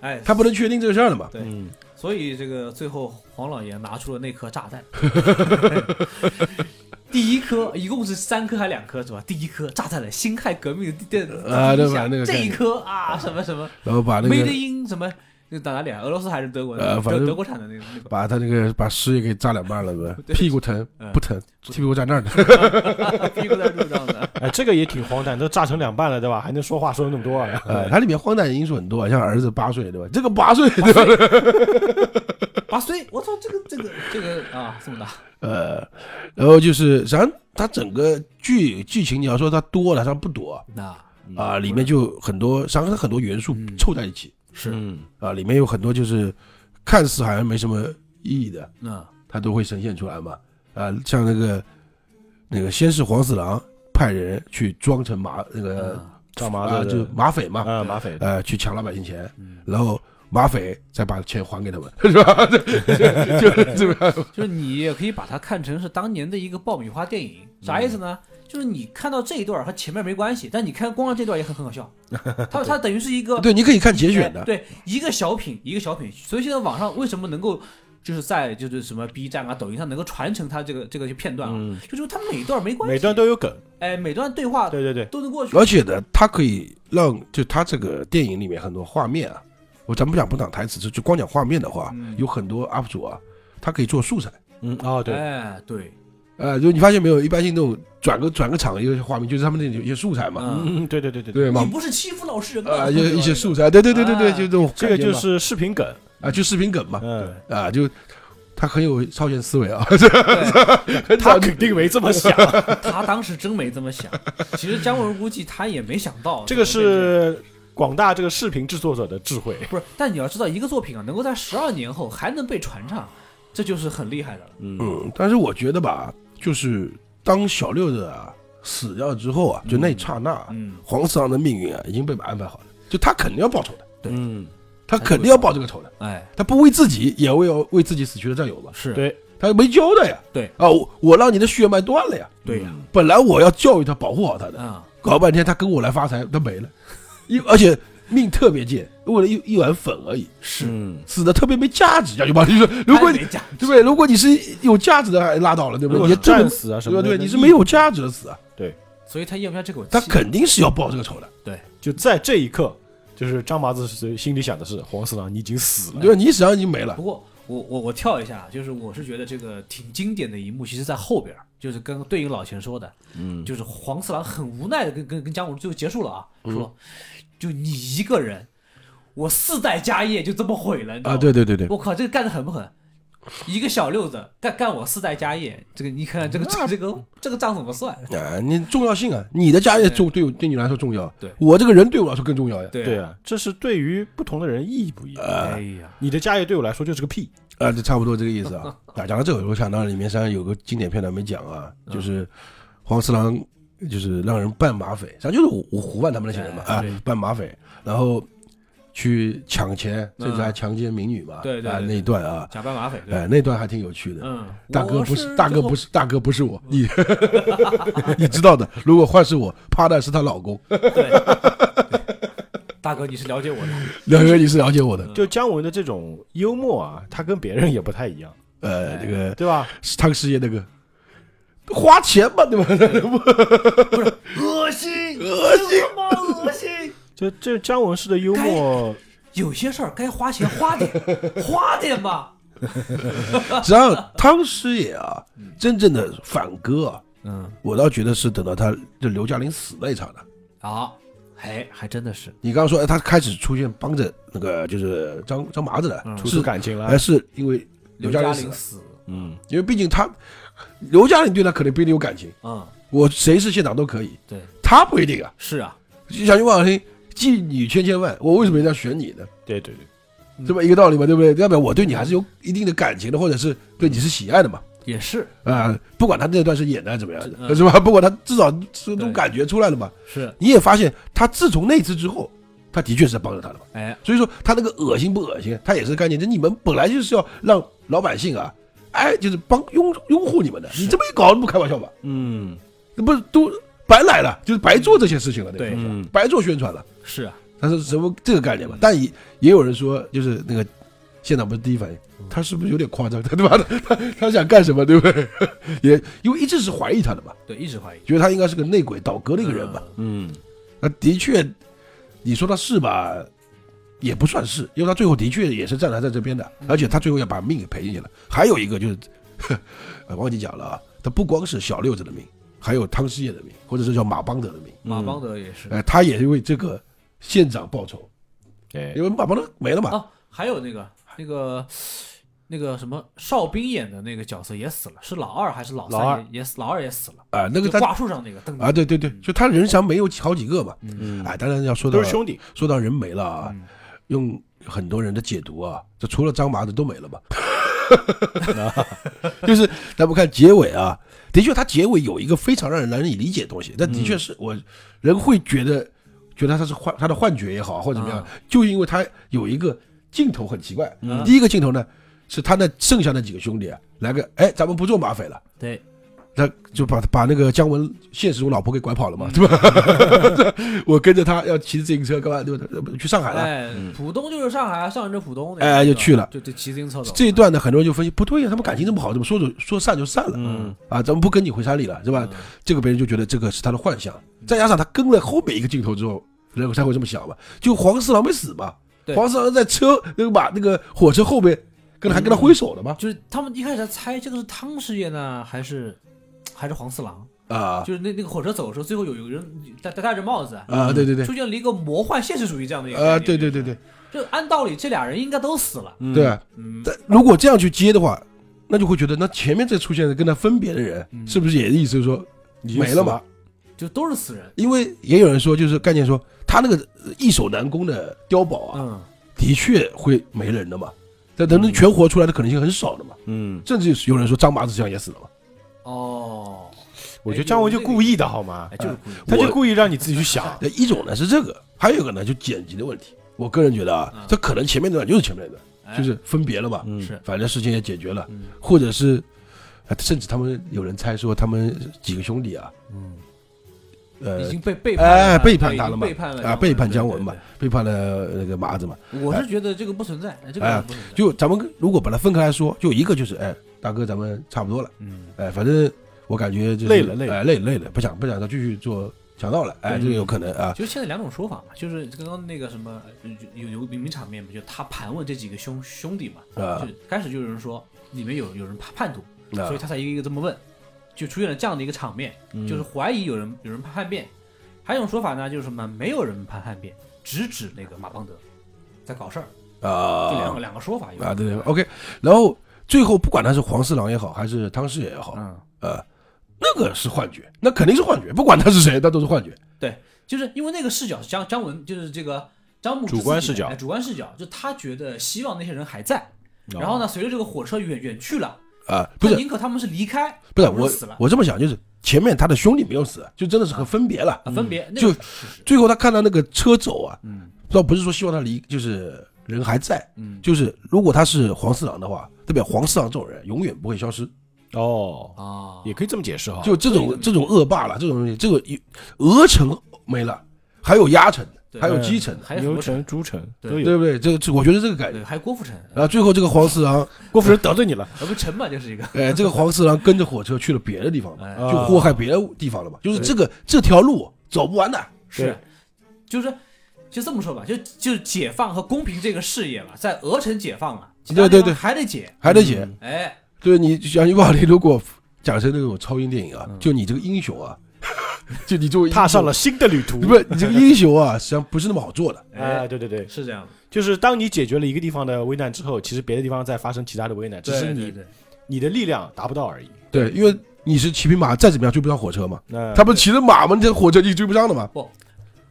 哎，他不能确定这个事儿了嘛？对。嗯，所以这个最后黄老爷拿出了那颗炸弹，第一颗一共是三颗还两颗是吧？第一颗炸在了辛亥革命的第第啊对吧这一颗啊什么什么然后把那 Made 个 in 什么那打哪里啊？俄罗斯还是德国的？呃反正德德国产的那个那个把他那个把尸也给炸两半了，是吧？屁股疼嗯不疼？屁股在那儿呢。屁股在路上呢。哎，这个也挺荒诞，都炸成两半了，对吧？还能说话说那么多啊？呃，它里面荒诞的因素很多啊，像儿子八岁，对吧？这个八岁，对吧？八岁，我操，这个这个这个啊，这么大，呃，然后就是，实际上它整个剧剧情，你要说它多了，它不多那啊，里面就很多，实际上它很多元素嗯凑在一起是嗯，啊，里面有很多就是看似好像没什么意义的，那它都会呈现出来嘛。啊，像那个那个，先是黄四郎派人去装成马那个嗯。啊，张麻子就马匪嘛，啊马匪，呃，去抢老百姓钱，嗯。然后马匪再把钱还给他们，是吧？就就这么样。就是你也可以把它看成是当年的一个爆米花电影，啥意思呢？就是你看到这一段和前面没关系，但你看光了这段也很很好笑。它它等于是一个对，你可以看节选的哎，对，一个小品一个小品。所以现在网上为什么能够就是在就是什么 B 站啊、抖音上能够传承它这个这个片段啊？嗯，就是它每段没关系，每段都有梗，哎，每段对话对对对，都能过去。而且呢，它可以让就它这个电影里面很多画面啊，我咱们不讲不讲台词，就就光讲画面的话，嗯有很多 UP 主啊，他可以做素材。嗯，哦对，哎，对，呃，就你发现没有，一般性那种转个转个场一个画面，就是他们那有一些素材嘛，嗯嗯，对对对对，对嘛你，不是欺负老实人？啊，一些一些素材，对对对对对，哎就这种这个感觉嘛就是视频梗，啊，就视频梗嘛，嗯，啊，就他很有超前思维啊，对很早他肯定没这么想，他当时真没这么想。其实姜文估计他也没想到这个是广大这个视频制作者的智慧，不是，但你要知道，一个作品啊，能够在十二年后还能被传唱，这就是很厉害的了。嗯。嗯，但是我觉得吧，就是当小六子啊死掉之后啊，就那一刹那啊，嗯，黄四郎的命运啊已经被安排好了，就他肯定要报仇的，对。嗯，他肯定要报这个仇的，哎，他不为自己，也为要为自己死去的战友吧，是。对。他没交代呀，对。啊，我我让你的血脉断了呀，对呀，本来我要教育他，保护好他的，啊，搞半天他跟我来发财，他没了，一而且命特别贱，为了一一碗粉而已，是。嗯，死的特别没价值，讲句不好听说，如果你对不对？如果你是有价值的，还拉倒了，对不对？你战死啊什么的，对对，你是没有价值的死啊，对所以他咽不下这口气。他肯定是要报这个仇的。对就在这一刻，就是张麻子是心里想的是黄四郎，你已经死了，对，你实际上已经没了不。过我我我跳一下，就是我是觉得这个挺经典的一幕，其实在后边，就是跟对应老钱说的，嗯，就是黄四郎很无奈的跟跟跟姜武最后结束了啊，说就你一个人，我四代家业就这么毁了，你知道啊，吗？对对对对，我靠，这个干的狠不狠？一个小六子干干我四代家业，这个你看看这个这个这个这个账怎么算？啊，你重要性啊，你的家业重对我对你来说重要，对我这个人对我来说更重要呀。对对啊，这是对于不同的人意义不一样。哎呀，你的家业对我来说就是个屁，啊，这差不多这个意思啊。啊，讲到这个，我想到里面实际上有个经典片段没讲啊，就是黄四郎就是让人扮马匪，实际上就是胡胡万他们那些人嘛啊扮马匪，然后去抢钱，嗯甚至还强奸民女嘛，啊对对对。那一段啊，假扮马匪，对。哎，那段还挺有趣的。嗯，大哥不是大哥不是是大哥不是我，你 你知道的。如果换是我，怕的是她老公。对，大哥你是了解我的，两个你是了解我的，就姜文的这种幽默啊，他跟别人也不太一样，呃，这个对吧？是汤师爷那个花钱吧，对吧？恶心，恶心他妈恶心。就这姜文式的幽默，有些事儿该花钱花点，花点吧。实际上汤师爷啊，真正的反戈啊，嗯，我倒觉得是等到他就刘嘉玲死那一场的。啊，哎，还真的是，你刚刚说，哎，他开始出现帮着那个就是张张麻子的，嗯出感情了，还。是因为刘嘉嘉玲死，玲死，嗯，因为毕竟他刘嘉玲对他可能不一定有感情，嗯，我谁是县长都可以，对，他不一定啊。是啊，就小心王小听，妓女千千万，我为什么一定要选你呢？对对对，嗯这么一个道理嘛，对不对？要不然我对你还是有一定的感情的，或者是对你是喜爱的嘛。也是，啊、不管他那段是演的还是怎么样的，嗯是吧？不管他至少这种感觉出来了嘛。是，你也发现，他自从那次之后，他的确是在帮着他的嘛。哎，所以说，他那个恶心不恶心，他也是概念。就你们本来就是要让老百姓啊，哎，就是帮拥拥护你们的。你这么一搞，那不开玩笑吧？嗯那不是都白来了，就是白做这些事情了，对白做宣传了。是啊，他是什么这个概念嘛？但也也有人说，就是那个县长不是第一反应，他是不是有点夸张？他他妈的他他想干什么？对不对？也因为一直是怀疑他的嘛，对，一直怀疑觉得他应该是个内鬼倒戈的一个人嘛。嗯嗯那的确，你说他是吧？也不算是，因为他最后的确也是站台在这边的，而且他最后要把命给赔进去了。还有一个就是，呃 忘记讲了啊，他不光是小六子的命，还有汤师爷的命，或者是叫马邦德的命。马邦德也是。哎、他也是为这个县长报仇，哎因为马邦德没了嘛。哦，还有那个那个那个什么哨兵演的那个角色也死了，是老二还是老三老二也也死，老二也死了，啊、那个挂树上那个邓啊，对对对，就他人上没有好几个嘛。嗯，哎，当然要说到都是兄弟。说到人没了啊，嗯用很多人的解读啊，这除了张麻子都没了嘛。就是咱们看结尾啊，的确，他结尾有一个非常让人难以理解的东西，但的确是我人会觉得觉得他是幻他的幻觉也好，或者怎么样，就因为他有一个镜头很奇怪。嗯第一个镜头呢，是他那剩下那几个兄弟啊，来个哎，咱们不做马匪了。对，他就把把那个姜文现实中老婆给拐跑了嘛，对吧？我跟着他要骑着自行车干嘛？对吧？去上海了。哎，浦东就是上海，上海就是浦东，哎就去了就就骑自行车走。这一段呢，很多人就分析不对呀、他们感情这么好，怎么说走说散就散了？嗯啊，咱们不跟你回山里了，是吧？这个别人就觉得这个是他的幻想，再加上他跟了后面一个镜头之后，然后才会这么想吧。就黄四郎没死嘛，对黄四郎在车那个马那个火车后面，跟他还跟他挥手的嘛。就是他们一开始在猜这个是汤师爷呢，还是还是黄四郎？啊就是那那个火车走的时候，最后有个人戴戴戴着帽子，啊，对对对，出现了一个魔幻现实主义这样的一个啊，对对对对就按道理这俩人应该都死了，嗯对但如果这样去接的话，那就会觉得那前面这出现的跟他分别的人，嗯是不是也意思就是说已经没了嘛？就都是死人。因为也有人说，就是概念说他那个易守难攻的碉堡啊，嗯，的确会没人的嘛。但等能全活出来的可能性很少的嘛。嗯，甚至有人说张麻子这样也死了嘛。哦，我觉得姜文就故意的好吗哎，？就是故意。他就故意让你自己去想。那一种呢是这个，还有一个呢就剪辑的问题。我个人觉得啊嗯，这可能前面那段就是前面那段，哎就是分别了吧，嗯是反正事情也解决了，嗯或者是，呃甚至他们有人猜说他们几个兄弟啊，嗯，呃已，经被背叛哎背叛他了嘛背叛了啊背叛姜文文嘛，背叛了那个麻子嘛。对对对我是觉得这个不存在，这哎个不存在。就咱们如果把它分开来说，就一个就是，哎，大哥，咱们差不多了，嗯，哎，反正我感觉就是累了累了。哎，累了累了，不想不想再继续做强盗了，哎，这个有可能啊，就现在两种说法嘛，就是刚刚那个什么呃有有有名场面嘛，就他盘问这几个兄兄弟嘛，啊。就开始就有人说里面有有人叛叛徒，啊。所以他才一个一个这么问，就出现了这样的一个场面，嗯。就是怀疑有人有人叛叛变。还有一种说法呢，就是什么没有人叛叛变，直指那个马邦德在搞事儿，就两啊个两个说法有。啊，对对，OK，然后最后不管他是黄四郎也好，还是汤师爷也好，嗯，呃，那个是幻觉，那肯定是幻觉，不管他是谁，那都是幻觉。对就是因为那个视角是张张文，就是这个张牧主观视角。主观视角，就他觉得希望那些人还在，然后呢，随着这个火车远远去了，啊，不是。宁可他们是离开，不是我我这么想，就是前面他的兄弟没有死，就真的是和分别了。啊，分别那就个最后他看到那个车走啊，嗯。倒不是说希望他离，就是人还在，嗯。就是如果他是黄四郎的话，代表黄四郎这种人永远不会消失。哦，啊，也可以这么解释哈。就这种这种恶霸了，这种东西，这个鹅城没了，还有鸭城，还有鸡城，牛还有牛城、猪城对都有。对不对？这个这我觉得这个感觉。对，还有郭富城，然后最后这个黄四郎，郭富城得罪你了，而 不城嘛，就是一个哎，这个黄四郎跟着火车去了别的地方就祸害别的地方了嘛。就是这个这条路走不完的。是，就是就这么说吧，就就是解放和公平这个事业吧，在鹅城解放了，对对对还得解，还得解。哎，对你想一把你如果讲成那种超英电影啊，嗯就你这个英雄啊，就你作为踏上了，新的旅途。不是你这个英雄啊，实际上不是那么好做的。哎，对对对，是这样的，就是当你解决了一个地方的危难之后，其实别的地方在发生其他的危难，只是你对对对，你的力量达不到而已。对，因为你是骑匹马，再怎么样追不上火车嘛。那他不是骑着马吗？这火车就追不上的嘛。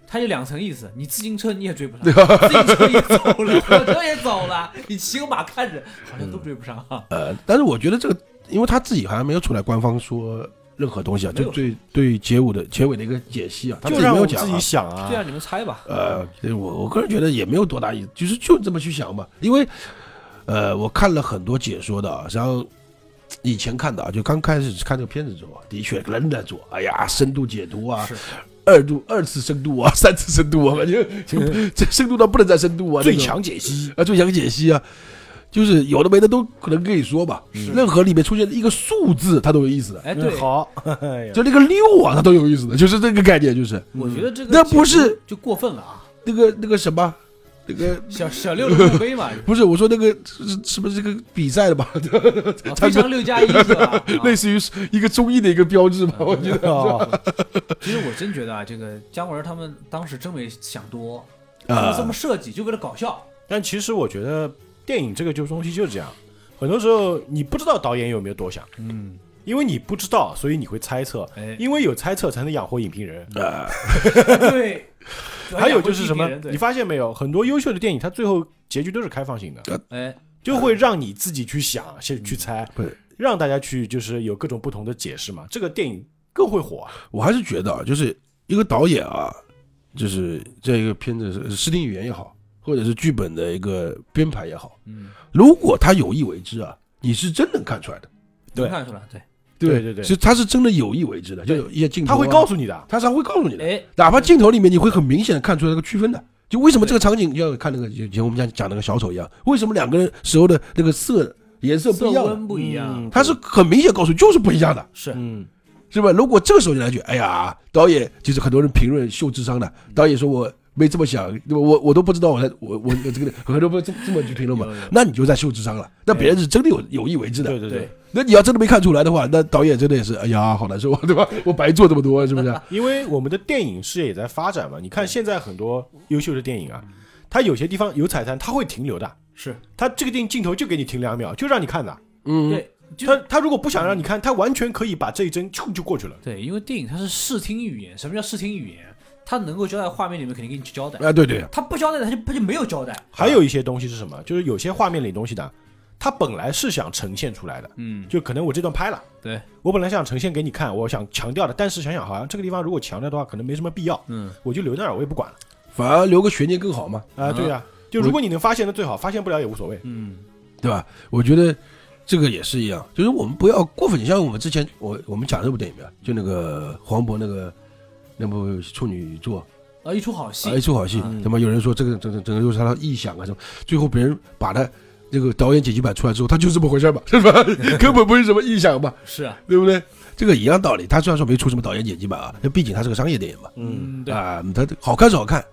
它有两层意思，你自行车你也追不上，自行车也走了，火 车也走了，你骑个马看着好像都追不上哈。呃，但是我觉得这个，因为他自己好像没有出来官方说任何东西啊，就对对结尾的结尾的一个解析啊，他自己没有讲自己。想啊就让，你们猜吧。呃，对我我个人觉得也没有多大意思，就是就这么去想吧。因为呃，我看了很多解说的啊，然后以前看的啊，就刚开始看这个片子之后啊，的确人在做，哎呀，深度解读啊，是二度二次深度啊，三次深度啊，反正就 这深度到不能再深度啊，最强解析，啊，最强解析啊，就是有的没的都可能跟你说吧，任何里面出现一个数字，它都有意思的，哎，对。嗯，好，就那个六啊，它都有意思的，就是这个概念，就是。我觉得这个那不是就过分了啊，那个那个什么，那个小小六的墓碑嘛，不是我说那个是是不是这个比赛的吧？啊 非常六加一是吧？啊 类似于是一个综艺的一个标志吧？我觉得哦其实我真觉得啊，这个姜文他们当时真没想多，他们啊这么设计就为了搞笑。但其实我觉得电影这个就东西就是这样，很多时候你不知道导演有没有多想，嗯，因为你不知道，所以你会猜测，哎，因为有猜测才能养活影评人。啊，对。还有就是什么你发现没有，很多优秀的电影它最后结局都是开放性的，哎，就会让你自己去想，先去猜对，让大家去就是有各种不同的解释嘛，这个电影更会火啊。我还是觉得啊，就是一个导演啊，就是这一个片子是视听语言也好，或者是剧本的一个编排也好，嗯，如果他有意为之啊，你是真能看出来的。对。能看出来，对，对对对是他是真的有意为之的，就有一些镜头啊、他会告诉你的，他是会告诉你的，哎，哪怕镜头里面你会很明显的看出来那个区分的。就为什么这个场景要看那个，就像我们讲讲那个小丑一样，为什么两个人时候的那个色颜色不一样的？温不一样。嗯，他是很明显告诉你就是不一样的，是嗯，是吧？如果这个时候你来句，哎呀，导演就是很多人评论秀智商的，导演说我没这么想，我我我都不知道我在我我这个很多不这这么去评论嘛那你就在秀智商了。那别人是真的有有意为之的，对对对对，那你要真的没看出来的话，那导演真的也是，哎呀，好难受，对吧？我白做这么多，是不是？因为我们的电影事业也在发展嘛。你看现在很多优秀的电影啊，它有些地方有彩蛋，它会停留的。是，它这个电影镜头就给你停两秒，就让你看的。嗯，对，就他他如果不想让你看，他完全可以把这一帧就就过去了。对，因为电影它是视听语言，什么叫视听语言？它能够交代画面里面肯定给你去交代，啊，对对，他不交代他就他就没有交代。还有一些东西是什么？就是有些画面里东西呢，他本来是想呈现出来的，嗯，就可能我这段拍了，对，我本来想呈现给你看，我想强调的，但是想想好像这个地方如果强调的话，可能没什么必要，嗯，我就留那儿，我也不管了。反而留个悬念更好嘛，啊，嗯对呀、就如果你能发现的最好，发现不了也无所谓。嗯，对吧？我觉得这个也是一样，就是我们不要过分。你像我们之前我我们讲这部电影没有？就那个黄渤那个那部处女座啊，一出好戏啊，一，出好戏，那么有人说这个整整整个就是他的臆想啊什么，最后别人把他这个导演剪辑版出来之后，他就这么回事嘛，是吧？根本不是什么臆想嘛，是啊，对不对？这个一样道理。他虽然说没出什么导演剪辑版啊，那毕竟他是个商业电影嘛，嗯，嗯，对，啊，他好看是好看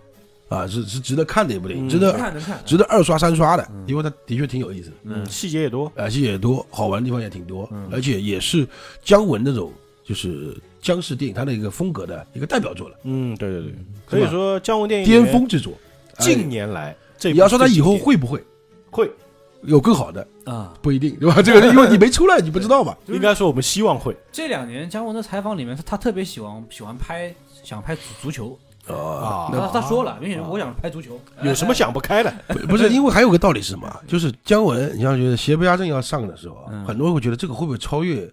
啊，是是值得看的一部电影，嗯值得看能看，值得二刷三刷的，因为它的确挺有意思的。嗯，细节也多。啊，细节也多，好玩的地方也挺多，嗯而且也是姜文那种就是僵尸电影它的一个风格的一个代表作了，嗯，对对对，可以说姜文电影巅峰之作。近哎年来这你要说他以后会不会会，有更好的，啊。不一定，对吧？这个因为你没出来，你不知道嘛。应该说我们希望会。这两年姜文的采访里面，他他特别喜欢喜欢拍想拍足足球啊，他他说了，明显我想拍足球，有什么想不开的？不不是因为还有个道理是什么？就是姜文，你像觉得邪不压正要上的时候很多人会觉得这个会不会超越《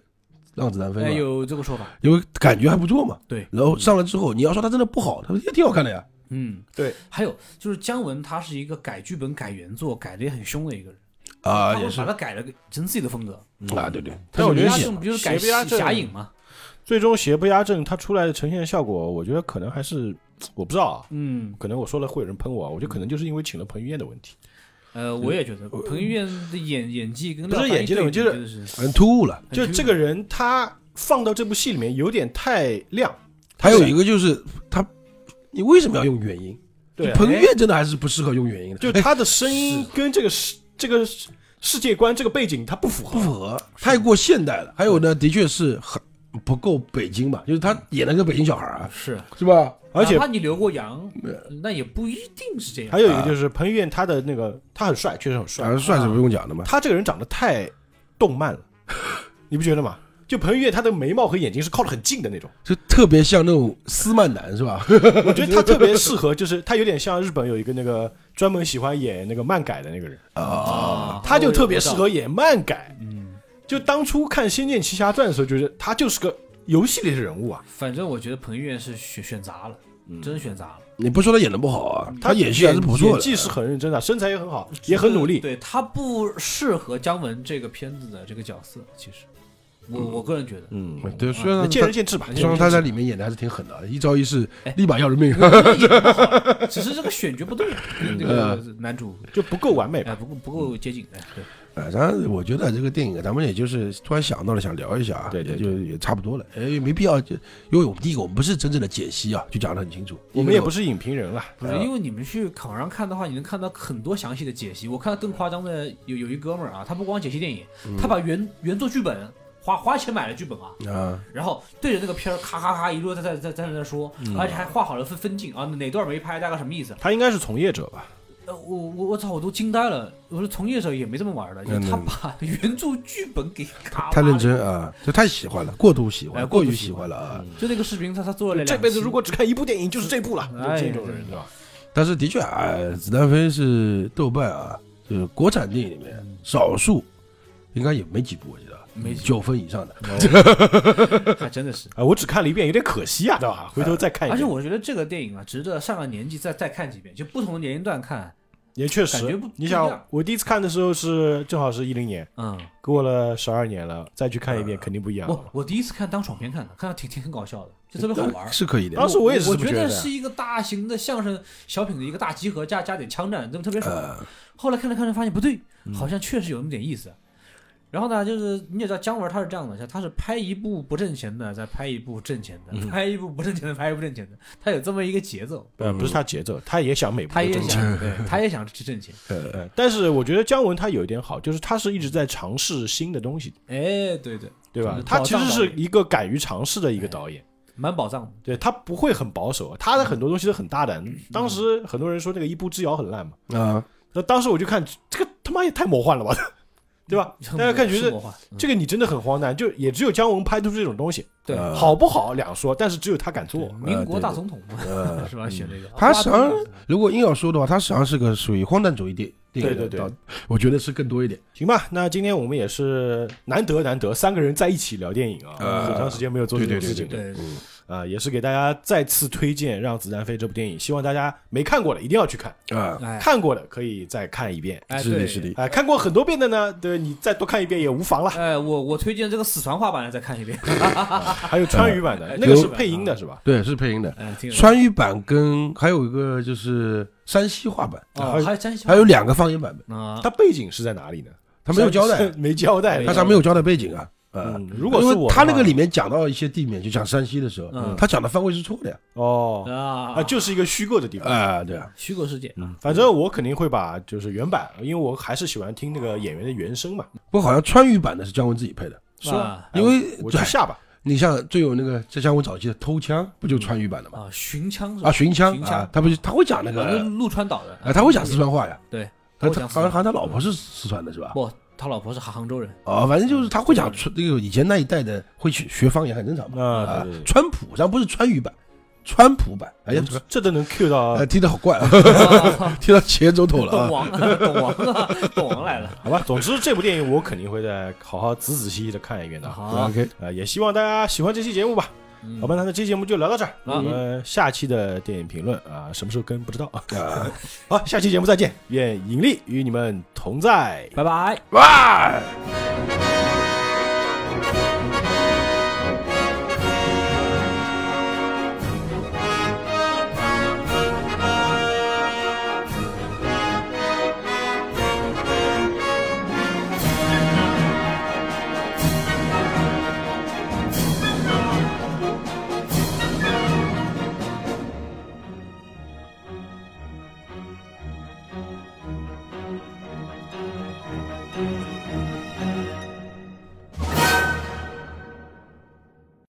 让子弹飞》？有这个说法，因为感觉还不错嘛。对，然后上了之后，你要说他真的不好，他也挺好看的呀。嗯，对。还有就是姜文，他是一个改剧本、改原作改的也很凶的一个人，啊，也是他把他改了个成自己的风格。啊，对对。但我觉得他邪这种不就是改邪不压正侠影嘛？最终邪不压正，他出来的呈现效果，我觉得可能还是我不知道啊，嗯，可能我说了会有人喷我啊，我觉得可能就是因为请了彭于晏的问题。呃，我也觉得彭于晏的演演技跟不是演技的问题对比真的是很突兀了。就这个人，他放到这部戏里面有点太亮。还有一个就是他，你为什么要用原音？对啊，彭于晏真的还是不适合用原音的，哎就他的声音跟这个世这个世界观、这个背景，他不符合。不符合，太过现代了。还有呢，的确是很不够北京吧，就是他演了个北京小孩儿啊，是，是吧？而且哪怕你留过洋，那也不一定是这样。还有一个就是彭于晏，他的那个他很帅，确实很帅。啊，帅是不用讲的嘛。他这个人长得太动漫了，你不觉得吗？就彭于晏，他的眉毛和眼睛是靠得很近的那种，就特别像那种斯曼男是吧？我觉得他特别适合，就是他有点像日本有一个那个专门喜欢演那个漫改的那个人，啊，他就特别适合演漫改。嗯，就当初看《仙剑奇侠传》的时候，觉得他就是个游戏里的人物啊。反正我觉得彭于晏是选选砸了，真选砸了。你不说他演的不好啊，他演戏还是不错的。演技是很认真的，身材也很好，也很努力。对他不适合姜文这个片子的这个角色，其实我我个人觉得，嗯，对，虽然见仁见智吧。虽然他在里面演的还是挺狠的，一招一式哎立马要人命。只是这个选角不对，跟这个 男主就不够完美不够不够接近，哎对，啊，然后我觉得这个电影，咱们也就是突然想到了，想聊一下啊，对对也就也差不多了，哎，没必要就，因为我们第一个我们不是真正的解析啊，就讲得很清楚，我们也不是是影评人了，不是因为你们去网上看的话，你能看到很多详细的解析。我看到更夸张的有有一哥们儿啊，他不光解析电影，他把原原作剧本花花钱买了剧本啊，啊，然后对着那个片儿咔咔咔一路在在在在那说，而且还画好了分分镜啊，哪段没拍，大概什么意思？他应该是从业者吧？呃，我我我操，我都惊呆了。我说从业者也没这么玩的，就是他把 原著剧本给咔太认真啊，就太喜欢了，过度喜欢，哎过于喜欢欢了啊。就那个视频，他他做了两这辈子如果只看一部电影，就是这部了。这种人是吧？但是的确啊，子弹飞是豆瓣啊，就是国产电影里面少数，应该也没几部，没九分以上的。还真的是。啊，我只看了一遍，有点可惜啊，对吧？回头再看一遍。而且我觉得这个电影啊，值得上了年纪再再看几遍，就不同的年龄段看，也确实感觉不，你想我第一次看的时候是正好是一零年，嗯，过了十二年了，再去看一遍肯定不一样了。我我第一次看当爽片看的，看到挺挺很搞笑的，就特别好玩。是可以的当。时我也是我觉得的觉得是一个大型的相声小品的一个大集合，加加点枪战，真的特别爽。呃，后来看着看着发现不对，嗯好像确实有那么点意思。然后呢，就是你也知道姜文他是这样的，他是拍一部不挣钱的，再拍一部挣钱的，嗯拍一部不挣钱的，拍一部挣钱的，他有这么一个节奏，呃，不是他节奏，他也想每部他也都挣钱。想，对，他也想去挣钱。呃，但是我觉得姜文他有一点好，就是他是一直在尝试新的东西，哎，对对，对吧嗯？他其实是一个敢于尝试的一个导演。蛮宝藏的。对他不会很保守，他的很多东西都很大胆。当时很多人说那个一步之遥很烂嘛，啊，那当时我就看这个他妈也太魔幻了吧，对吧？大家看觉得这个你真的很荒诞，就也只有姜文拍得出这种东西，对呃好不好两说，但是只有他敢做。民国大总统嘛，呃，是吧？选这个，他实际上如果硬要说的话，他实际上是个属于荒诞主义电电影对对对，我觉得是更多一点。行吧，那今天我们也是难得难得三个人在一起聊电影啊，呃很长时间没有做这种事情对啊，也是给大家再次推荐《让子弹飞》这部电影，希望大家没看过的一定要去看，啊，哎，看过的可以再看一遍。哎是的，是的，哎，看过很多遍的呢，对你再多看一遍也无妨了。哎，我我推荐这个四川话版的再看一遍。还有川渝版的哎，那个是配音的是吧？对，是配音的。哎，川渝版跟还有一个就是山西话版，哦，还有山西还有两个方言版本，啊，它背景是在哪里呢？他没有交代，没交代。没他上没有交代背景啊。呃嗯，如果是因为他那个里面讲到一些地名，就讲山西的时候，嗯他讲的方位是错的呀。哦啊啊，就是一个虚构的地方。啊，对啊，虚构世界，嗯，反正我肯定会把就是原版，因为我还是喜欢听那个演员的原声嘛。不过好像川渝版的是姜文自己配的，是吧？因为我去下吧。你像最有那个在姜文早期的偷枪，不就川渝版的吗？啊，寻枪是吧啊，寻枪寻枪啊，他不是他会讲那啊个陆川岛的啊，他会讲四川话呀。对，他他好像好像他老婆是四川的是吧？不，他老婆是杭州人，啊，反正就是他会讲川那个以前那一代的会去学方言很正常嘛。啊，啊对对，对川普咱不是川渝版，川普版，哎呀，这都能 Q 到啊，听得好怪啊，听到前总统了啊。懂王，懂王啊，董王来了。好吧，总之这部电影我肯定会再好好仔仔细细的看一遍的。好，OK，呃，也希望大家喜欢这期节目吧。嗯好吧，那这期节目就聊到这儿。嗯我们下期的电影评论啊，什么时候更不知道啊。好，下期节目再见，愿引力与你们同在。拜拜。哇！